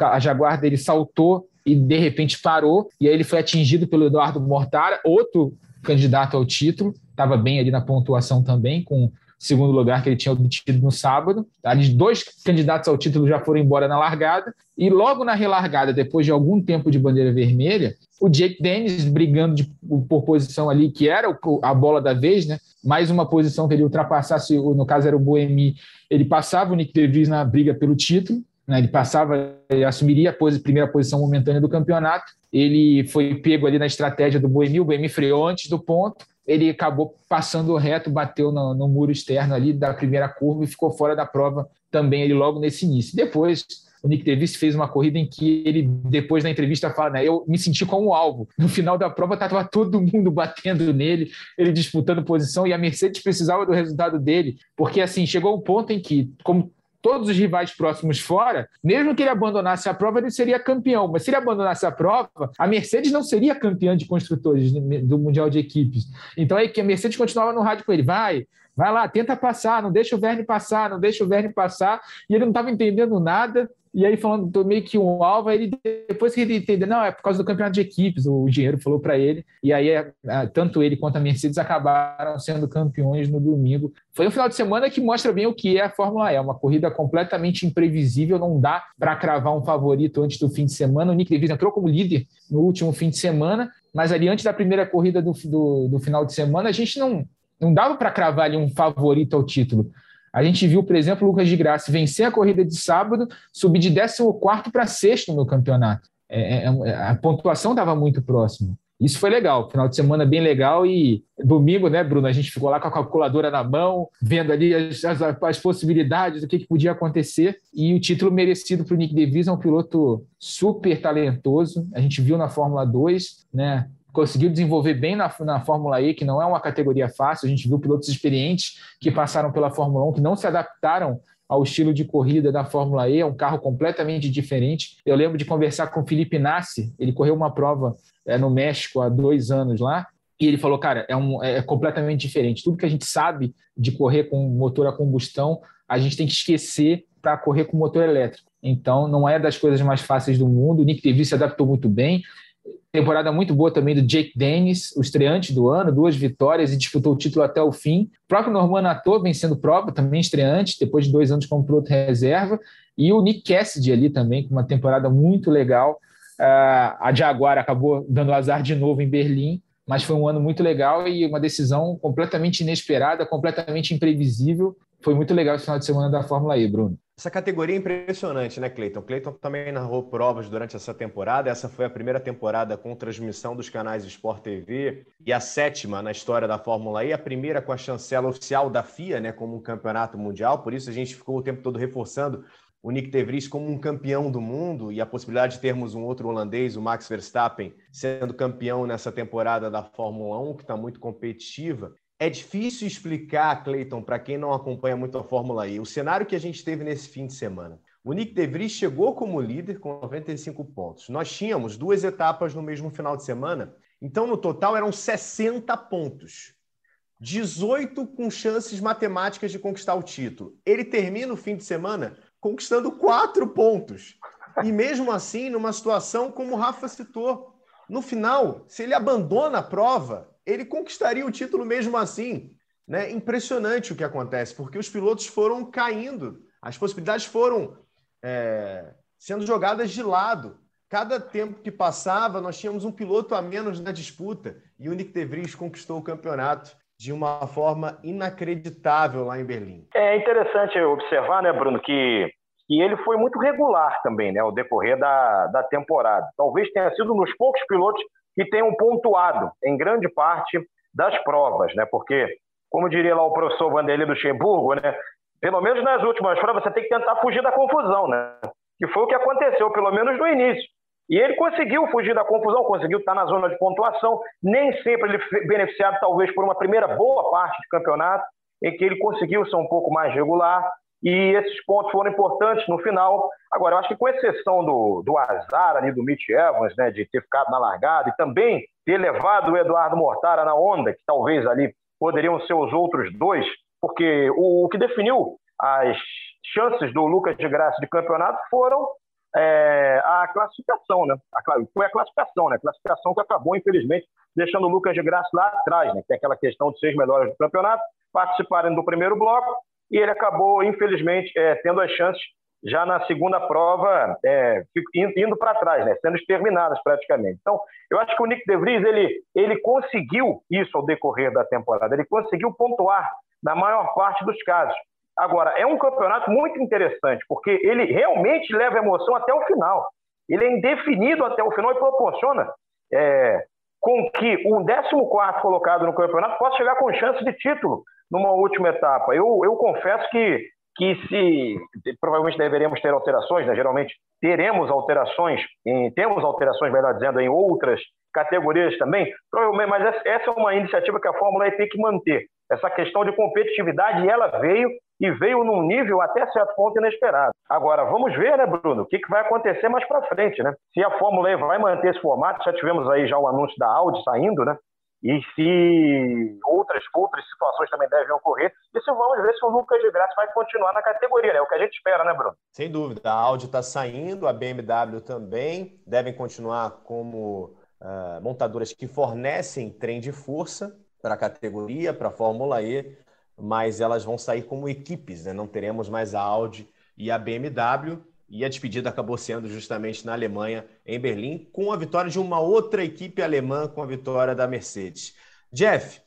a Jaguar dele saltou e de repente parou, e aí ele foi atingido pelo Eduardo Mortara, outro candidato ao título, estava bem ali na pontuação também, com segundo lugar que ele tinha obtido no sábado. Ali, dois candidatos ao título já foram embora na largada. E logo na relargada, depois de algum tempo de bandeira vermelha, o Jake Dennis brigando de, por posição ali, que era a bola da vez, né? mais uma posição que ele ultrapassasse, no caso era o Boemi, ele passava o Nick DeVries na briga pelo título. Né? Ele passava, assumiria a primeira posição momentânea do campeonato. Ele foi pego ali na estratégia do Boemi, o Boemi freou antes do ponto. Ele acabou passando reto, bateu no, no muro externo ali da primeira curva e ficou fora da prova também ele logo nesse início. Depois, o Nick Davis fez uma corrida em que ele, depois da entrevista, fala: né, Eu me senti como alvo. No final da prova, estava todo mundo batendo nele, ele disputando posição, e a Mercedes precisava do resultado dele, porque assim chegou um ponto em que, como todos os rivais próximos fora, mesmo que ele abandonasse a prova, ele seria campeão. Mas se ele abandonasse a prova, a Mercedes não seria campeã de construtores do Mundial de Equipes. Então aí que a Mercedes continuava no rádio com ele, vai, vai lá, tenta passar, não deixa o Verne passar, não deixa o Verne passar. E ele não estava entendendo nada. E aí, falando, meio que um alvo, ele, depois que ele entendeu, não, é por causa do campeonato de equipes, o engenheiro falou para ele, e aí é, é, tanto ele quanto a Mercedes acabaram sendo campeões no domingo. Foi um final de semana que mostra bem o que é a Fórmula E, uma corrida completamente imprevisível, não dá para cravar um favorito antes do fim de semana. O Nick DeVries entrou como líder no último fim de semana, mas ali antes da primeira corrida do, do, do final de semana, a gente não, não dava para cravar ali um favorito ao título. A gente viu, por exemplo, o Lucas de Graça vencer a corrida de sábado, subir de 14 para sexto no campeonato. É, é, é, a pontuação estava muito próxima. Isso foi legal, final de semana bem legal e domingo, né, Bruno? A gente ficou lá com a calculadora na mão, vendo ali as, as, as possibilidades, o que, que, podia acontecer. E o título merecido para o Nick DeVries, é um piloto super talentoso. A gente viu na Fórmula 2, né? Conseguiu desenvolver bem na, na Fórmula E, que não é uma categoria fácil. A gente viu pilotos experientes que passaram pela Fórmula 1, que não se adaptaram ao estilo de corrida da Fórmula E, é um carro completamente diferente. Eu lembro de conversar com o Felipe Nassi, ele correu uma prova é, no México há dois anos lá, e ele falou, cara, é, um, é completamente diferente. Tudo que a gente sabe de correr com motor a combustão, a gente tem que esquecer para correr com motor elétrico. Então, não é das coisas mais fáceis do mundo. O Nick DeVries se adaptou muito bem. Temporada muito boa também do Jake Dennis, o estreante do ano, duas vitórias e disputou o título até o fim. O próprio Norman Nato vencendo prova, também estreante, depois de dois anos como piloto reserva. E o Nick Cassidy ali também, com uma temporada muito legal. Uh, a Jaguar acabou dando azar de novo em Berlim, mas foi um ano muito legal e uma decisão completamente inesperada, completamente imprevisível. Foi muito legal esse final de semana da Fórmula E, Bruno. Essa categoria é impressionante, né, Cleiton? Cleiton também narrou provas durante essa temporada. Essa foi a primeira temporada com transmissão dos canais Sport TV e a sétima na história da Fórmula E, a primeira com a chancela oficial da FIA, né, como um campeonato mundial. Por isso a gente ficou o tempo todo reforçando o Nick De Vries como um campeão do mundo e a possibilidade de termos um outro holandês, o Max Verstappen, sendo campeão nessa temporada da Fórmula 1, que está muito competitiva. É difícil explicar, Clayton, para quem não acompanha muito a Fórmula E, o cenário que a gente teve nesse fim de semana. O Nick De Vries chegou como líder com 95 pontos. Nós tínhamos duas etapas no mesmo final de semana, então no total eram 60 pontos. 18 com chances matemáticas de conquistar o título. Ele termina o fim de semana conquistando quatro pontos. E mesmo assim, numa situação como o Rafa citou, no final, se ele abandona a prova, ele conquistaria o título mesmo assim. Né? Impressionante o que acontece, porque os pilotos foram caindo, as possibilidades foram é, sendo jogadas de lado. Cada tempo que passava, nós tínhamos um piloto a menos na disputa e o Nick De Vries conquistou o campeonato de uma forma inacreditável lá em Berlim. É interessante observar, né, Bruno, que, que ele foi muito regular também, né, ao decorrer da, da temporada. Talvez tenha sido um dos poucos pilotos que tenham pontuado em grande parte das provas, né? Porque, como diria lá o professor Vanderlei Luxemburgo, né? Pelo menos nas últimas provas você tem que tentar fugir da confusão, né? Que foi o que aconteceu, pelo menos no início. E ele conseguiu fugir da confusão, conseguiu estar na zona de pontuação. Nem sempre ele foi beneficiado, talvez, por uma primeira boa parte do campeonato, em que ele conseguiu ser um pouco mais regular, e esses pontos foram importantes no final. Agora, eu acho que com exceção do, do azar ali do Mitch Evans, né, de ter ficado na largada e também ter levado o Eduardo Mortara na onda, que talvez ali poderiam ser os outros dois, porque o, o que definiu as chances do Lucas de Graça de campeonato foram é, a classificação, né? A, foi a classificação, né? A classificação que acabou, infelizmente, deixando o Lucas de Graça lá atrás, né? Tem aquela questão de seis melhores do campeonato, participarem do primeiro bloco e ele acabou, infelizmente, é, tendo as chances já na segunda prova é, indo para trás, né, sendo exterminadas praticamente. Então, eu acho que o Nick De Vries ele, ele conseguiu isso ao decorrer da temporada, ele conseguiu pontuar na maior parte dos casos. Agora, é um campeonato muito interessante, porque ele realmente leva emoção até o final. Ele é indefinido até o final e proporciona é, com que o 14 colocado no campeonato possa chegar com chance de título numa última etapa. Eu, eu confesso que, que se provavelmente deveríamos ter alterações, né? geralmente teremos alterações, em, temos alterações, melhor dizendo, em outras categorias também, provavelmente, mas essa é uma iniciativa que a Fórmula E tem que manter. Essa questão de competitividade, ela veio e veio num nível até certo ponto inesperado. Agora, vamos ver, né, Bruno, o que, que vai acontecer mais para frente, né? Se a Fórmula E vai manter esse formato, já tivemos aí já o anúncio da Audi saindo, né? E se outras, outras situações também devem ocorrer, e se vamos ver se o Lucas de Graça vai continuar na categoria, né? É o que a gente espera, né, Bruno? Sem dúvida. A Audi está saindo, a BMW também, devem continuar como uh, montadoras que fornecem trem de força para a categoria, para a Fórmula E mas elas vão sair como equipes, né? não teremos mais a Audi e a BMW. E a despedida acabou sendo justamente na Alemanha, em Berlim, com a vitória de uma outra equipe alemã, com a vitória da Mercedes. Jeff,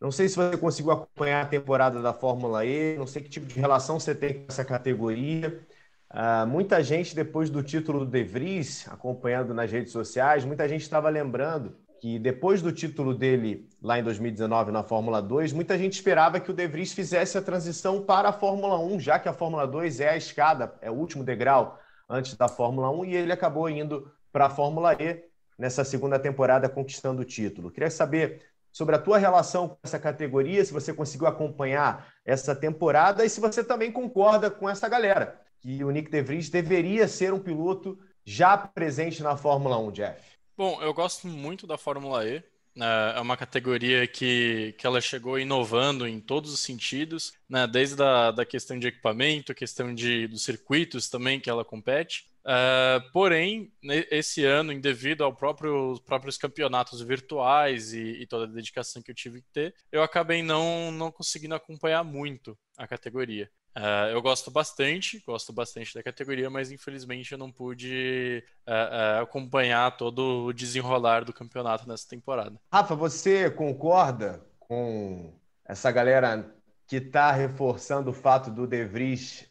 não sei se você conseguiu acompanhar a temporada da Fórmula E, não sei que tipo de relação você tem com essa categoria. Uh, muita gente, depois do título do De Vries, acompanhando nas redes sociais, muita gente estava lembrando que depois do título dele lá em 2019 na Fórmula 2, muita gente esperava que o De Vries fizesse a transição para a Fórmula 1, já que a Fórmula 2 é a escada, é o último degrau antes da Fórmula 1, e ele acabou indo para a Fórmula E nessa segunda temporada conquistando o título. Queria saber sobre a tua relação com essa categoria, se você conseguiu acompanhar essa temporada e se você também concorda com essa galera, que o Nick De Vries deveria ser um piloto já presente na Fórmula 1, Jeff. Bom, eu gosto muito da Fórmula E. Né? É uma categoria que, que ela chegou inovando em todos os sentidos, né? desde a da questão de equipamento, questão de, dos circuitos também que ela compete. Uh, porém, esse ano, devido aos próprio, próprios campeonatos virtuais e, e, toda a dedicação que eu tive que ter, eu acabei não, não conseguindo acompanhar muito a categoria. Uh, eu gosto bastante, gosto bastante da categoria, mas infelizmente eu não pude uh, uh, acompanhar todo o desenrolar do campeonato nessa temporada. Rafa, você concorda com essa galera que está reforçando o fato do De Vries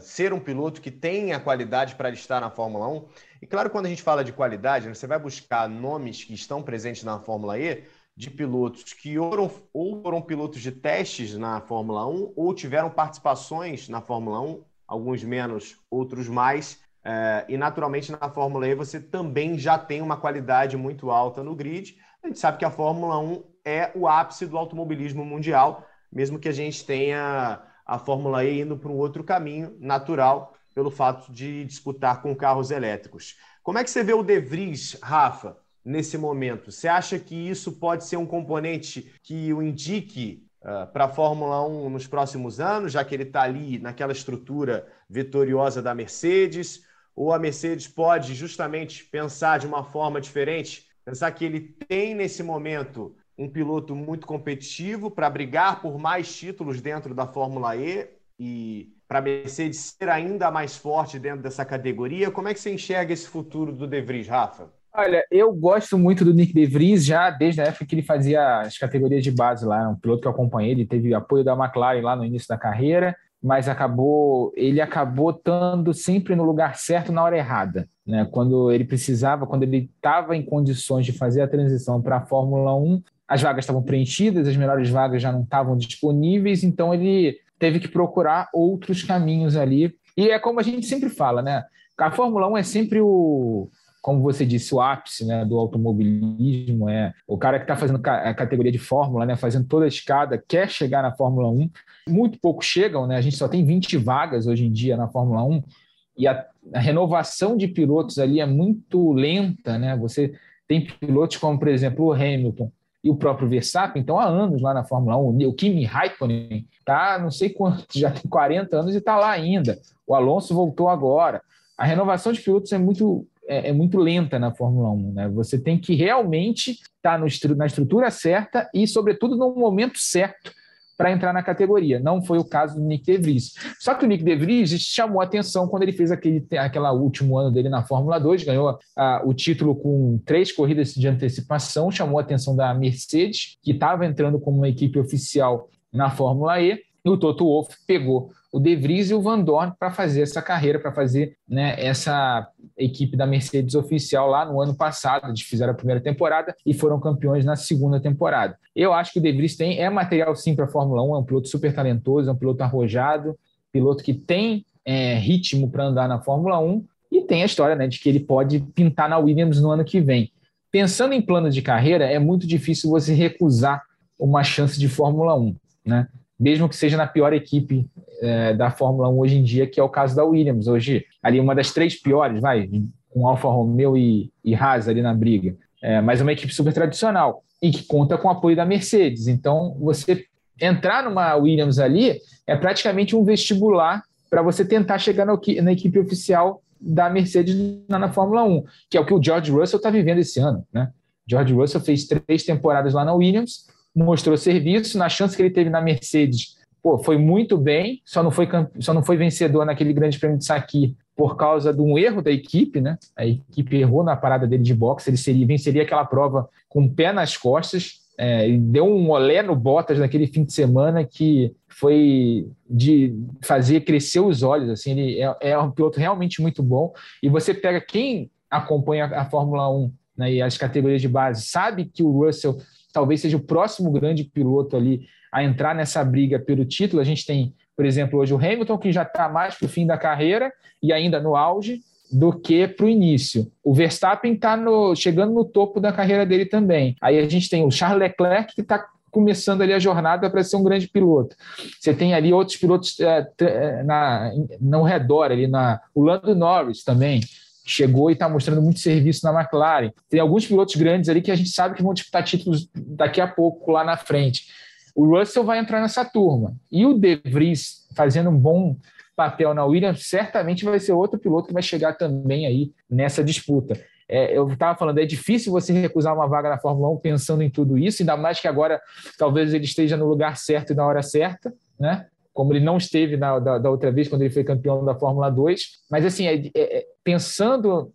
ser um piloto que tem a qualidade para estar na Fórmula 1? E claro, quando a gente fala de qualidade, você vai buscar nomes que estão presentes na Fórmula E de pilotos que ou, ou foram pilotos de testes na Fórmula 1 ou tiveram participações na Fórmula 1, alguns menos, outros mais. É, e naturalmente na Fórmula E você também já tem uma qualidade muito alta no grid. A gente sabe que a Fórmula 1 é o ápice do automobilismo mundial, mesmo que a gente tenha a Fórmula E indo para um outro caminho natural pelo fato de disputar com carros elétricos. Como é que você vê o De Vries, Rafa, nesse momento? Você acha que isso pode ser um componente que o indique uh, para a Fórmula 1 nos próximos anos, já que ele está ali naquela estrutura vitoriosa da Mercedes? Ou a Mercedes pode justamente pensar de uma forma diferente, pensar que ele tem nesse momento um piloto muito competitivo para brigar por mais títulos dentro da Fórmula E e para a Mercedes ser ainda mais forte dentro dessa categoria? Como é que você enxerga esse futuro do De Vries, Rafa? Olha, eu gosto muito do Nick De Vries já desde a época que ele fazia as categorias de base lá. Um piloto que eu acompanhei, ele teve apoio da McLaren lá no início da carreira, mas acabou, ele acabou estando sempre no lugar certo na hora errada. Né? Quando ele precisava, quando ele estava em condições de fazer a transição para a Fórmula 1, as vagas estavam preenchidas, as melhores vagas já não estavam disponíveis, então ele teve que procurar outros caminhos ali. E é como a gente sempre fala, né? A Fórmula 1 é sempre o, como você disse, o ápice né, do automobilismo é o cara que está fazendo a categoria de Fórmula, né, fazendo toda a escada, quer chegar na Fórmula 1. Muito poucos chegam, né? A gente só tem 20 vagas hoje em dia na Fórmula 1 e a, a renovação de pilotos ali é muito lenta, né? Você tem pilotos como, por exemplo, o Hamilton e o próprio Verstappen, então há anos lá na Fórmula 1. O Kimi Raikkonen tá, não sei quanto, já tem 40 anos e está lá ainda. O Alonso voltou agora. A renovação de pilotos é muito é, é, muito lenta na Fórmula 1. Né? Você tem que realmente estar tá na estrutura certa e, sobretudo, no momento certo para entrar na categoria. Não foi o caso do Nick De Vries. Só que o Nick De Vries chamou atenção quando ele fez aquele aquela último ano dele na Fórmula 2, ganhou a, o título com três corridas de antecipação, chamou a atenção da Mercedes, que estava entrando como uma equipe oficial na Fórmula E, E o Toto Wolff pegou o De Vries e o Van Dorn para fazer essa carreira, para fazer né, essa equipe da Mercedes oficial lá no ano passado. Eles fizeram a primeira temporada e foram campeões na segunda temporada. Eu acho que o De Vries tem, é material sim para a Fórmula 1, é um piloto super talentoso, é um piloto arrojado, piloto que tem é, ritmo para andar na Fórmula 1 e tem a história né, de que ele pode pintar na Williams no ano que vem. Pensando em plano de carreira, é muito difícil você recusar uma chance de Fórmula 1, né? mesmo que seja na pior equipe é, da Fórmula 1 hoje em dia, que é o caso da Williams. Hoje, ali uma das três piores, vai, com Alfa Romeo e, e Haas ali na briga. É, mas é uma equipe super tradicional e que conta com o apoio da Mercedes. Então, você entrar numa Williams ali é praticamente um vestibular para você tentar chegar na, na, equipe oficial da Mercedes na, na, Fórmula 1, que é o que o George Russell está vivendo esse ano. Né? George Russell fez três temporadas lá na Williams, mostrou serviço, na chance que ele teve na Mercedes, pô, foi muito bem, só não foi, só não foi vencedor naquele grande prêmio de Sakir por causa de um erro da equipe, né? A equipe errou na parada dele de boxe, ele seria, venceria aquela prova com o pé nas costas, é, deu um olé no Bottas naquele fim de semana que foi de fazer crescer os olhos. Assim, ele é, é um piloto realmente muito bom. E você pega quem acompanha a Fórmula 1 né, e as categorias de base, sabe que o Russell talvez seja o próximo grande piloto ali a entrar nessa briga pelo título. A gente tem, por exemplo, hoje o Hamilton, que já está mais para o fim da carreira e ainda no auge, do que para o início. O Verstappen está chegando no topo da carreira dele também. Aí a gente tem o Charles Leclerc, que está começando ali a jornada para ser um grande piloto. Você tem ali outros pilotos é, na, no redor, ali na, o Lando Norris também, chegou e está mostrando muito serviço na McLaren. Tem alguns pilotos grandes ali que a gente sabe que vão disputar títulos daqui a pouco lá na frente. O Russell vai entrar nessa turma. E o De Vries, fazendo um bom papel na Williams, certamente vai ser outro piloto que vai chegar também aí nessa disputa. É, eu estava falando, é difícil você recusar uma vaga na Fórmula 1 pensando em tudo isso, ainda mais que agora talvez ele esteja no lugar certo e na hora certa, né? como ele não esteve na, da, da, outra vez, quando ele foi campeão da Fórmula 2. Mas, assim, é, é, é, pensando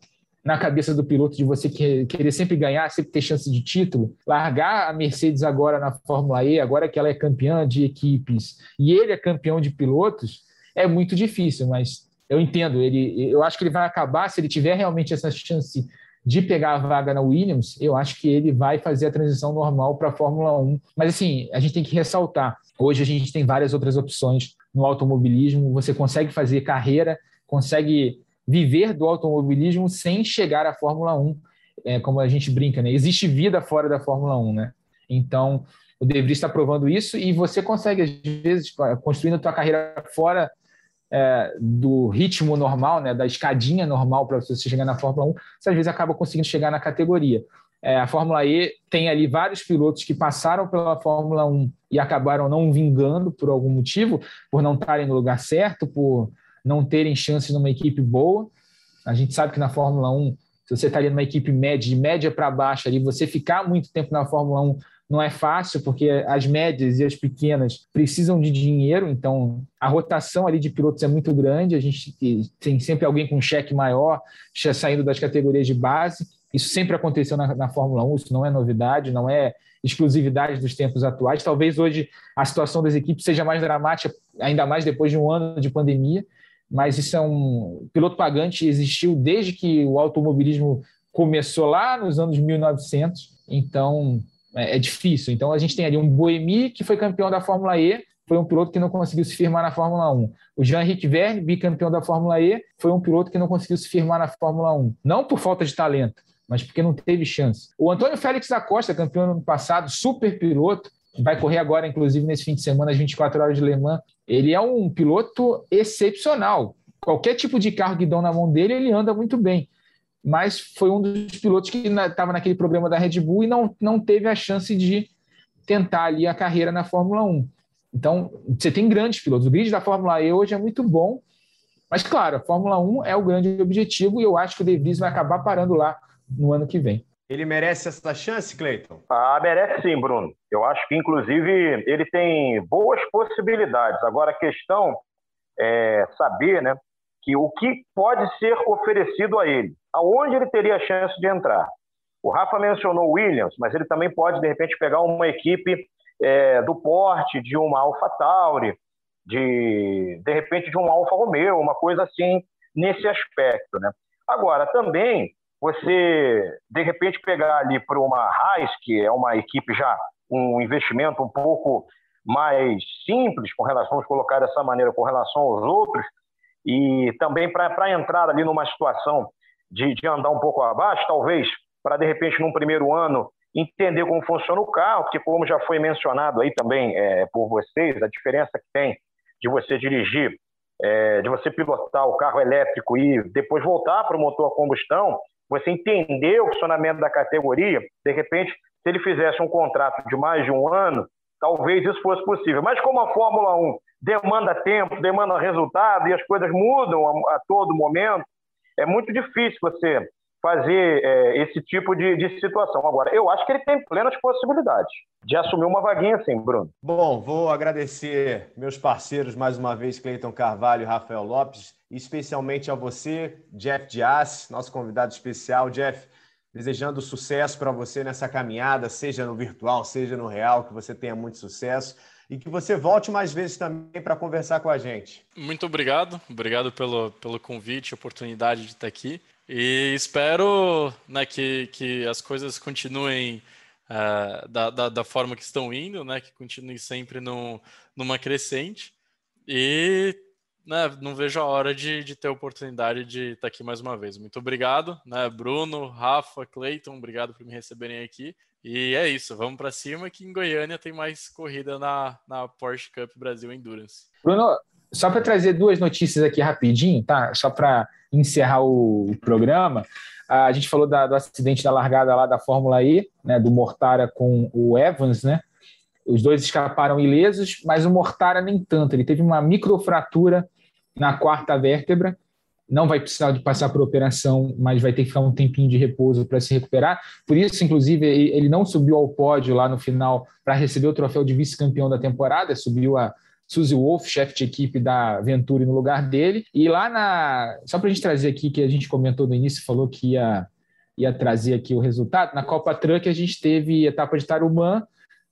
na cabeça do piloto de você querer sempre ganhar, sempre ter chance de título, largar a Mercedes agora na Fórmula E, agora que ela é campeã de equipes e ele é campeão de pilotos, é muito difícil, mas eu entendo, ele, eu acho que ele vai acabar, se ele tiver realmente essa chance de pegar a vaga na Williams, eu acho que ele vai fazer a transição normal para a Fórmula 1. Mas assim, a gente tem que ressaltar, Hoje a gente tem várias outras opções no automobilismo. Você consegue fazer carreira, consegue viver do automobilismo sem chegar à Fórmula 1, é, como a gente brinca, né? Existe vida fora da Fórmula 1, né? Então, o De Vries está provando isso e você consegue, às vezes, construindo a tua carreira fora é, do ritmo normal, né, da escadinha normal para você chegar na Fórmula 1, você às vezes acaba conseguindo chegar na categoria. É, a Fórmula E tem ali vários pilotos que passaram pela Fórmula 1 e acabaram não vingando por algum motivo, por não estarem no lugar certo, por não terem chances numa equipe boa. A gente sabe que na Fórmula 1, se você está ali numa equipe média, de média para baixo, ali, você ficar muito tempo na Fórmula 1 não é fácil, porque as médias e as pequenas precisam de dinheiro, então a rotação ali de pilotos é muito grande, a gente tem sempre alguém com um cheque maior, saindo das categorias de base. Isso sempre aconteceu na, na, Fórmula 1, isso não é novidade, não é exclusividade dos tempos atuais. Talvez hoje a situação das equipes seja mais dramática, ainda mais depois de um ano de pandemia, mas isso é um. piloto pagante existiu desde que o automobilismo começou lá nos anos 1900, então é, é difícil. Então a gente tem ali um Boemi, que foi campeão da Fórmula E, foi um piloto que não conseguiu se firmar na Fórmula 1. O Jean-Henrique Verne, bicampeão da Fórmula E, foi um piloto que não conseguiu se firmar na Fórmula 1. Não por falta de talento, mas porque não teve chance. O Antônio Félix da Costa, campeão no ano passado, super piloto, vai correr agora, inclusive, nesse fim de semana, às 24 horas de Le Mans. Ele é um piloto excepcional. Qualquer tipo de carro que dão na mão dele, ele anda muito bem. Mas foi um dos pilotos que estava naquele programa da Red Bull e não, não teve a chance de tentar ali a carreira na Fórmula 1. Então, você tem grandes pilotos. O grid da Fórmula E hoje é muito bom, mas, claro, a Fórmula 1 é o grande objetivo e eu acho que o De Vries vai acabar parando lá no ano que vem. Ele merece essa chance, Cleiton? Ah, merece sim, Bruno. Eu acho que, inclusive, ele tem boas possibilidades. Agora, a questão é saber né, que o que pode ser oferecido a ele, aonde ele teria a chance de entrar. O Rafa mencionou o Williams, mas ele também pode, de repente, pegar uma equipe é, do porte de uma AlphaTauri, de, de repente, de um Alfa Romeo, uma coisa assim, nesse aspecto. Né? Agora, também, você, de repente, pegar ali para uma Raiz, que é uma equipe já, um investimento um pouco mais simples com relação, vamos colocar dessa maneira, com relação aos outros, e também para entrar ali numa situação de, de andar um pouco abaixo, talvez, para de repente, num primeiro ano, entender como funciona o carro, porque como já foi mencionado aí também é, por vocês, a diferença que tem de você dirigir, é, de você pilotar o carro elétrico e depois voltar para o motor a combustão, você entender o funcionamento da categoria, de repente, se ele fizesse um contrato de mais de um ano, talvez isso fosse possível. Mas como a Fórmula 1 demanda tempo, demanda resultado e as coisas mudam a, a todo momento, é muito difícil você fazer é, esse tipo de, de, situação. Agora, eu acho que ele tem plenas possibilidades de assumir uma vaguinha assim, Bruno. Bom, vou agradecer meus parceiros mais uma vez, Cleiton Carvalho e Rafael Lopes, especialmente a você, Jeff Dias, nosso convidado especial. Jeff, desejando sucesso para você nessa caminhada, seja no virtual, seja no real, que você tenha muito sucesso e que você volte mais vezes também para conversar com a gente. Muito obrigado, obrigado pelo, pelo convite, oportunidade de estar aqui. E espero né, que, que as coisas continuem uh, da, da, da, forma que estão indo, né, que continuem sempre no, numa crescente. E né, não vejo a hora de, de ter a oportunidade de estar aqui mais uma vez. Muito obrigado, né, Bruno, Rafa, Cleiton, obrigado por me receberem aqui. E é isso, vamos para cima que em Goiânia tem mais corrida na, na Porsche Cup Brasil Endurance. Bruno, só para trazer duas notícias aqui rapidinho, tá? Só para encerrar o, programa. A gente falou da, do acidente da largada lá da Fórmula E, né, do Mortara com o Evans, né? Os dois escaparam ilesos, mas o Mortara nem tanto. Ele teve uma microfratura na quarta vértebra. Não vai precisar de passar por operação, mas vai ter que ficar um tempinho de repouso para se recuperar. Por isso, inclusive, ele não subiu ao pódio lá no final para receber o troféu de vice-campeão da temporada, subiu a Suzy Wolf, chefe de equipe da Venturi, no lugar dele. E lá na. Só para a gente trazer aqui, que a gente comentou no início, falou que ia, ia trazer aqui o resultado. Na Copa Truck, a gente teve etapa de Tarumã,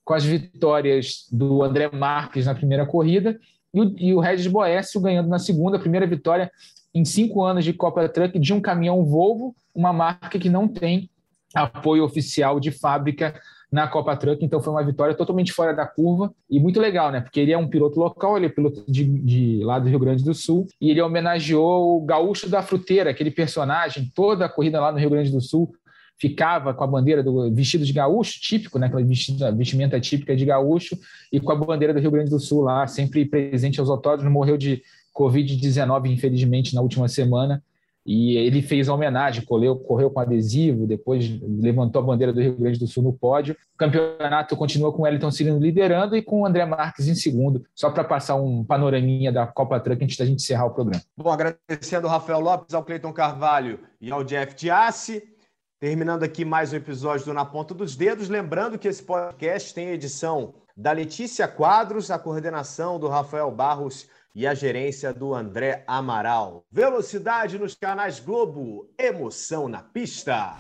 com as vitórias do André Marques na primeira corrida e o, e o Regis Boécio ganhando na segunda, primeira vitória em cinco anos de Copa Truck de um caminhão Volvo, uma marca que não tem apoio oficial de fábrica na Copa Truck, então foi uma vitória totalmente fora da curva e muito legal, né? Porque ele é um piloto local, ele é piloto de, de lá do Rio Grande do Sul e ele homenageou o Gaúcho da Fruteira, aquele personagem, toda a corrida lá no Rio Grande do Sul ficava com a bandeira do vestido de gaúcho, típico, né? Aquela vestimenta típica de gaúcho, e com a bandeira do Rio Grande do Sul lá, sempre presente aos autódromos, morreu de Covid-19, infelizmente, na última semana. E ele fez a homenagem, correu, correu com adesivo, depois levantou a bandeira do Rio Grande do Sul no pódio. O campeonato continua com o Wellington Cirino liderando e com o André Marques em segundo, só para passar um panoraminha da Copa Truck antes da gente encerrar o programa. Bom, agradecendo ao Rafael Lopes, ao Cleiton Carvalho e ao Jeff Tiassi. Terminando aqui mais um episódio do Na Ponta dos Dedos. Lembrando que esse podcast tem edição da Letícia Quadros, a coordenação do Rafael Barros e a gerência do André Amaral. Velocidade nos canais Globo, emoção na pista.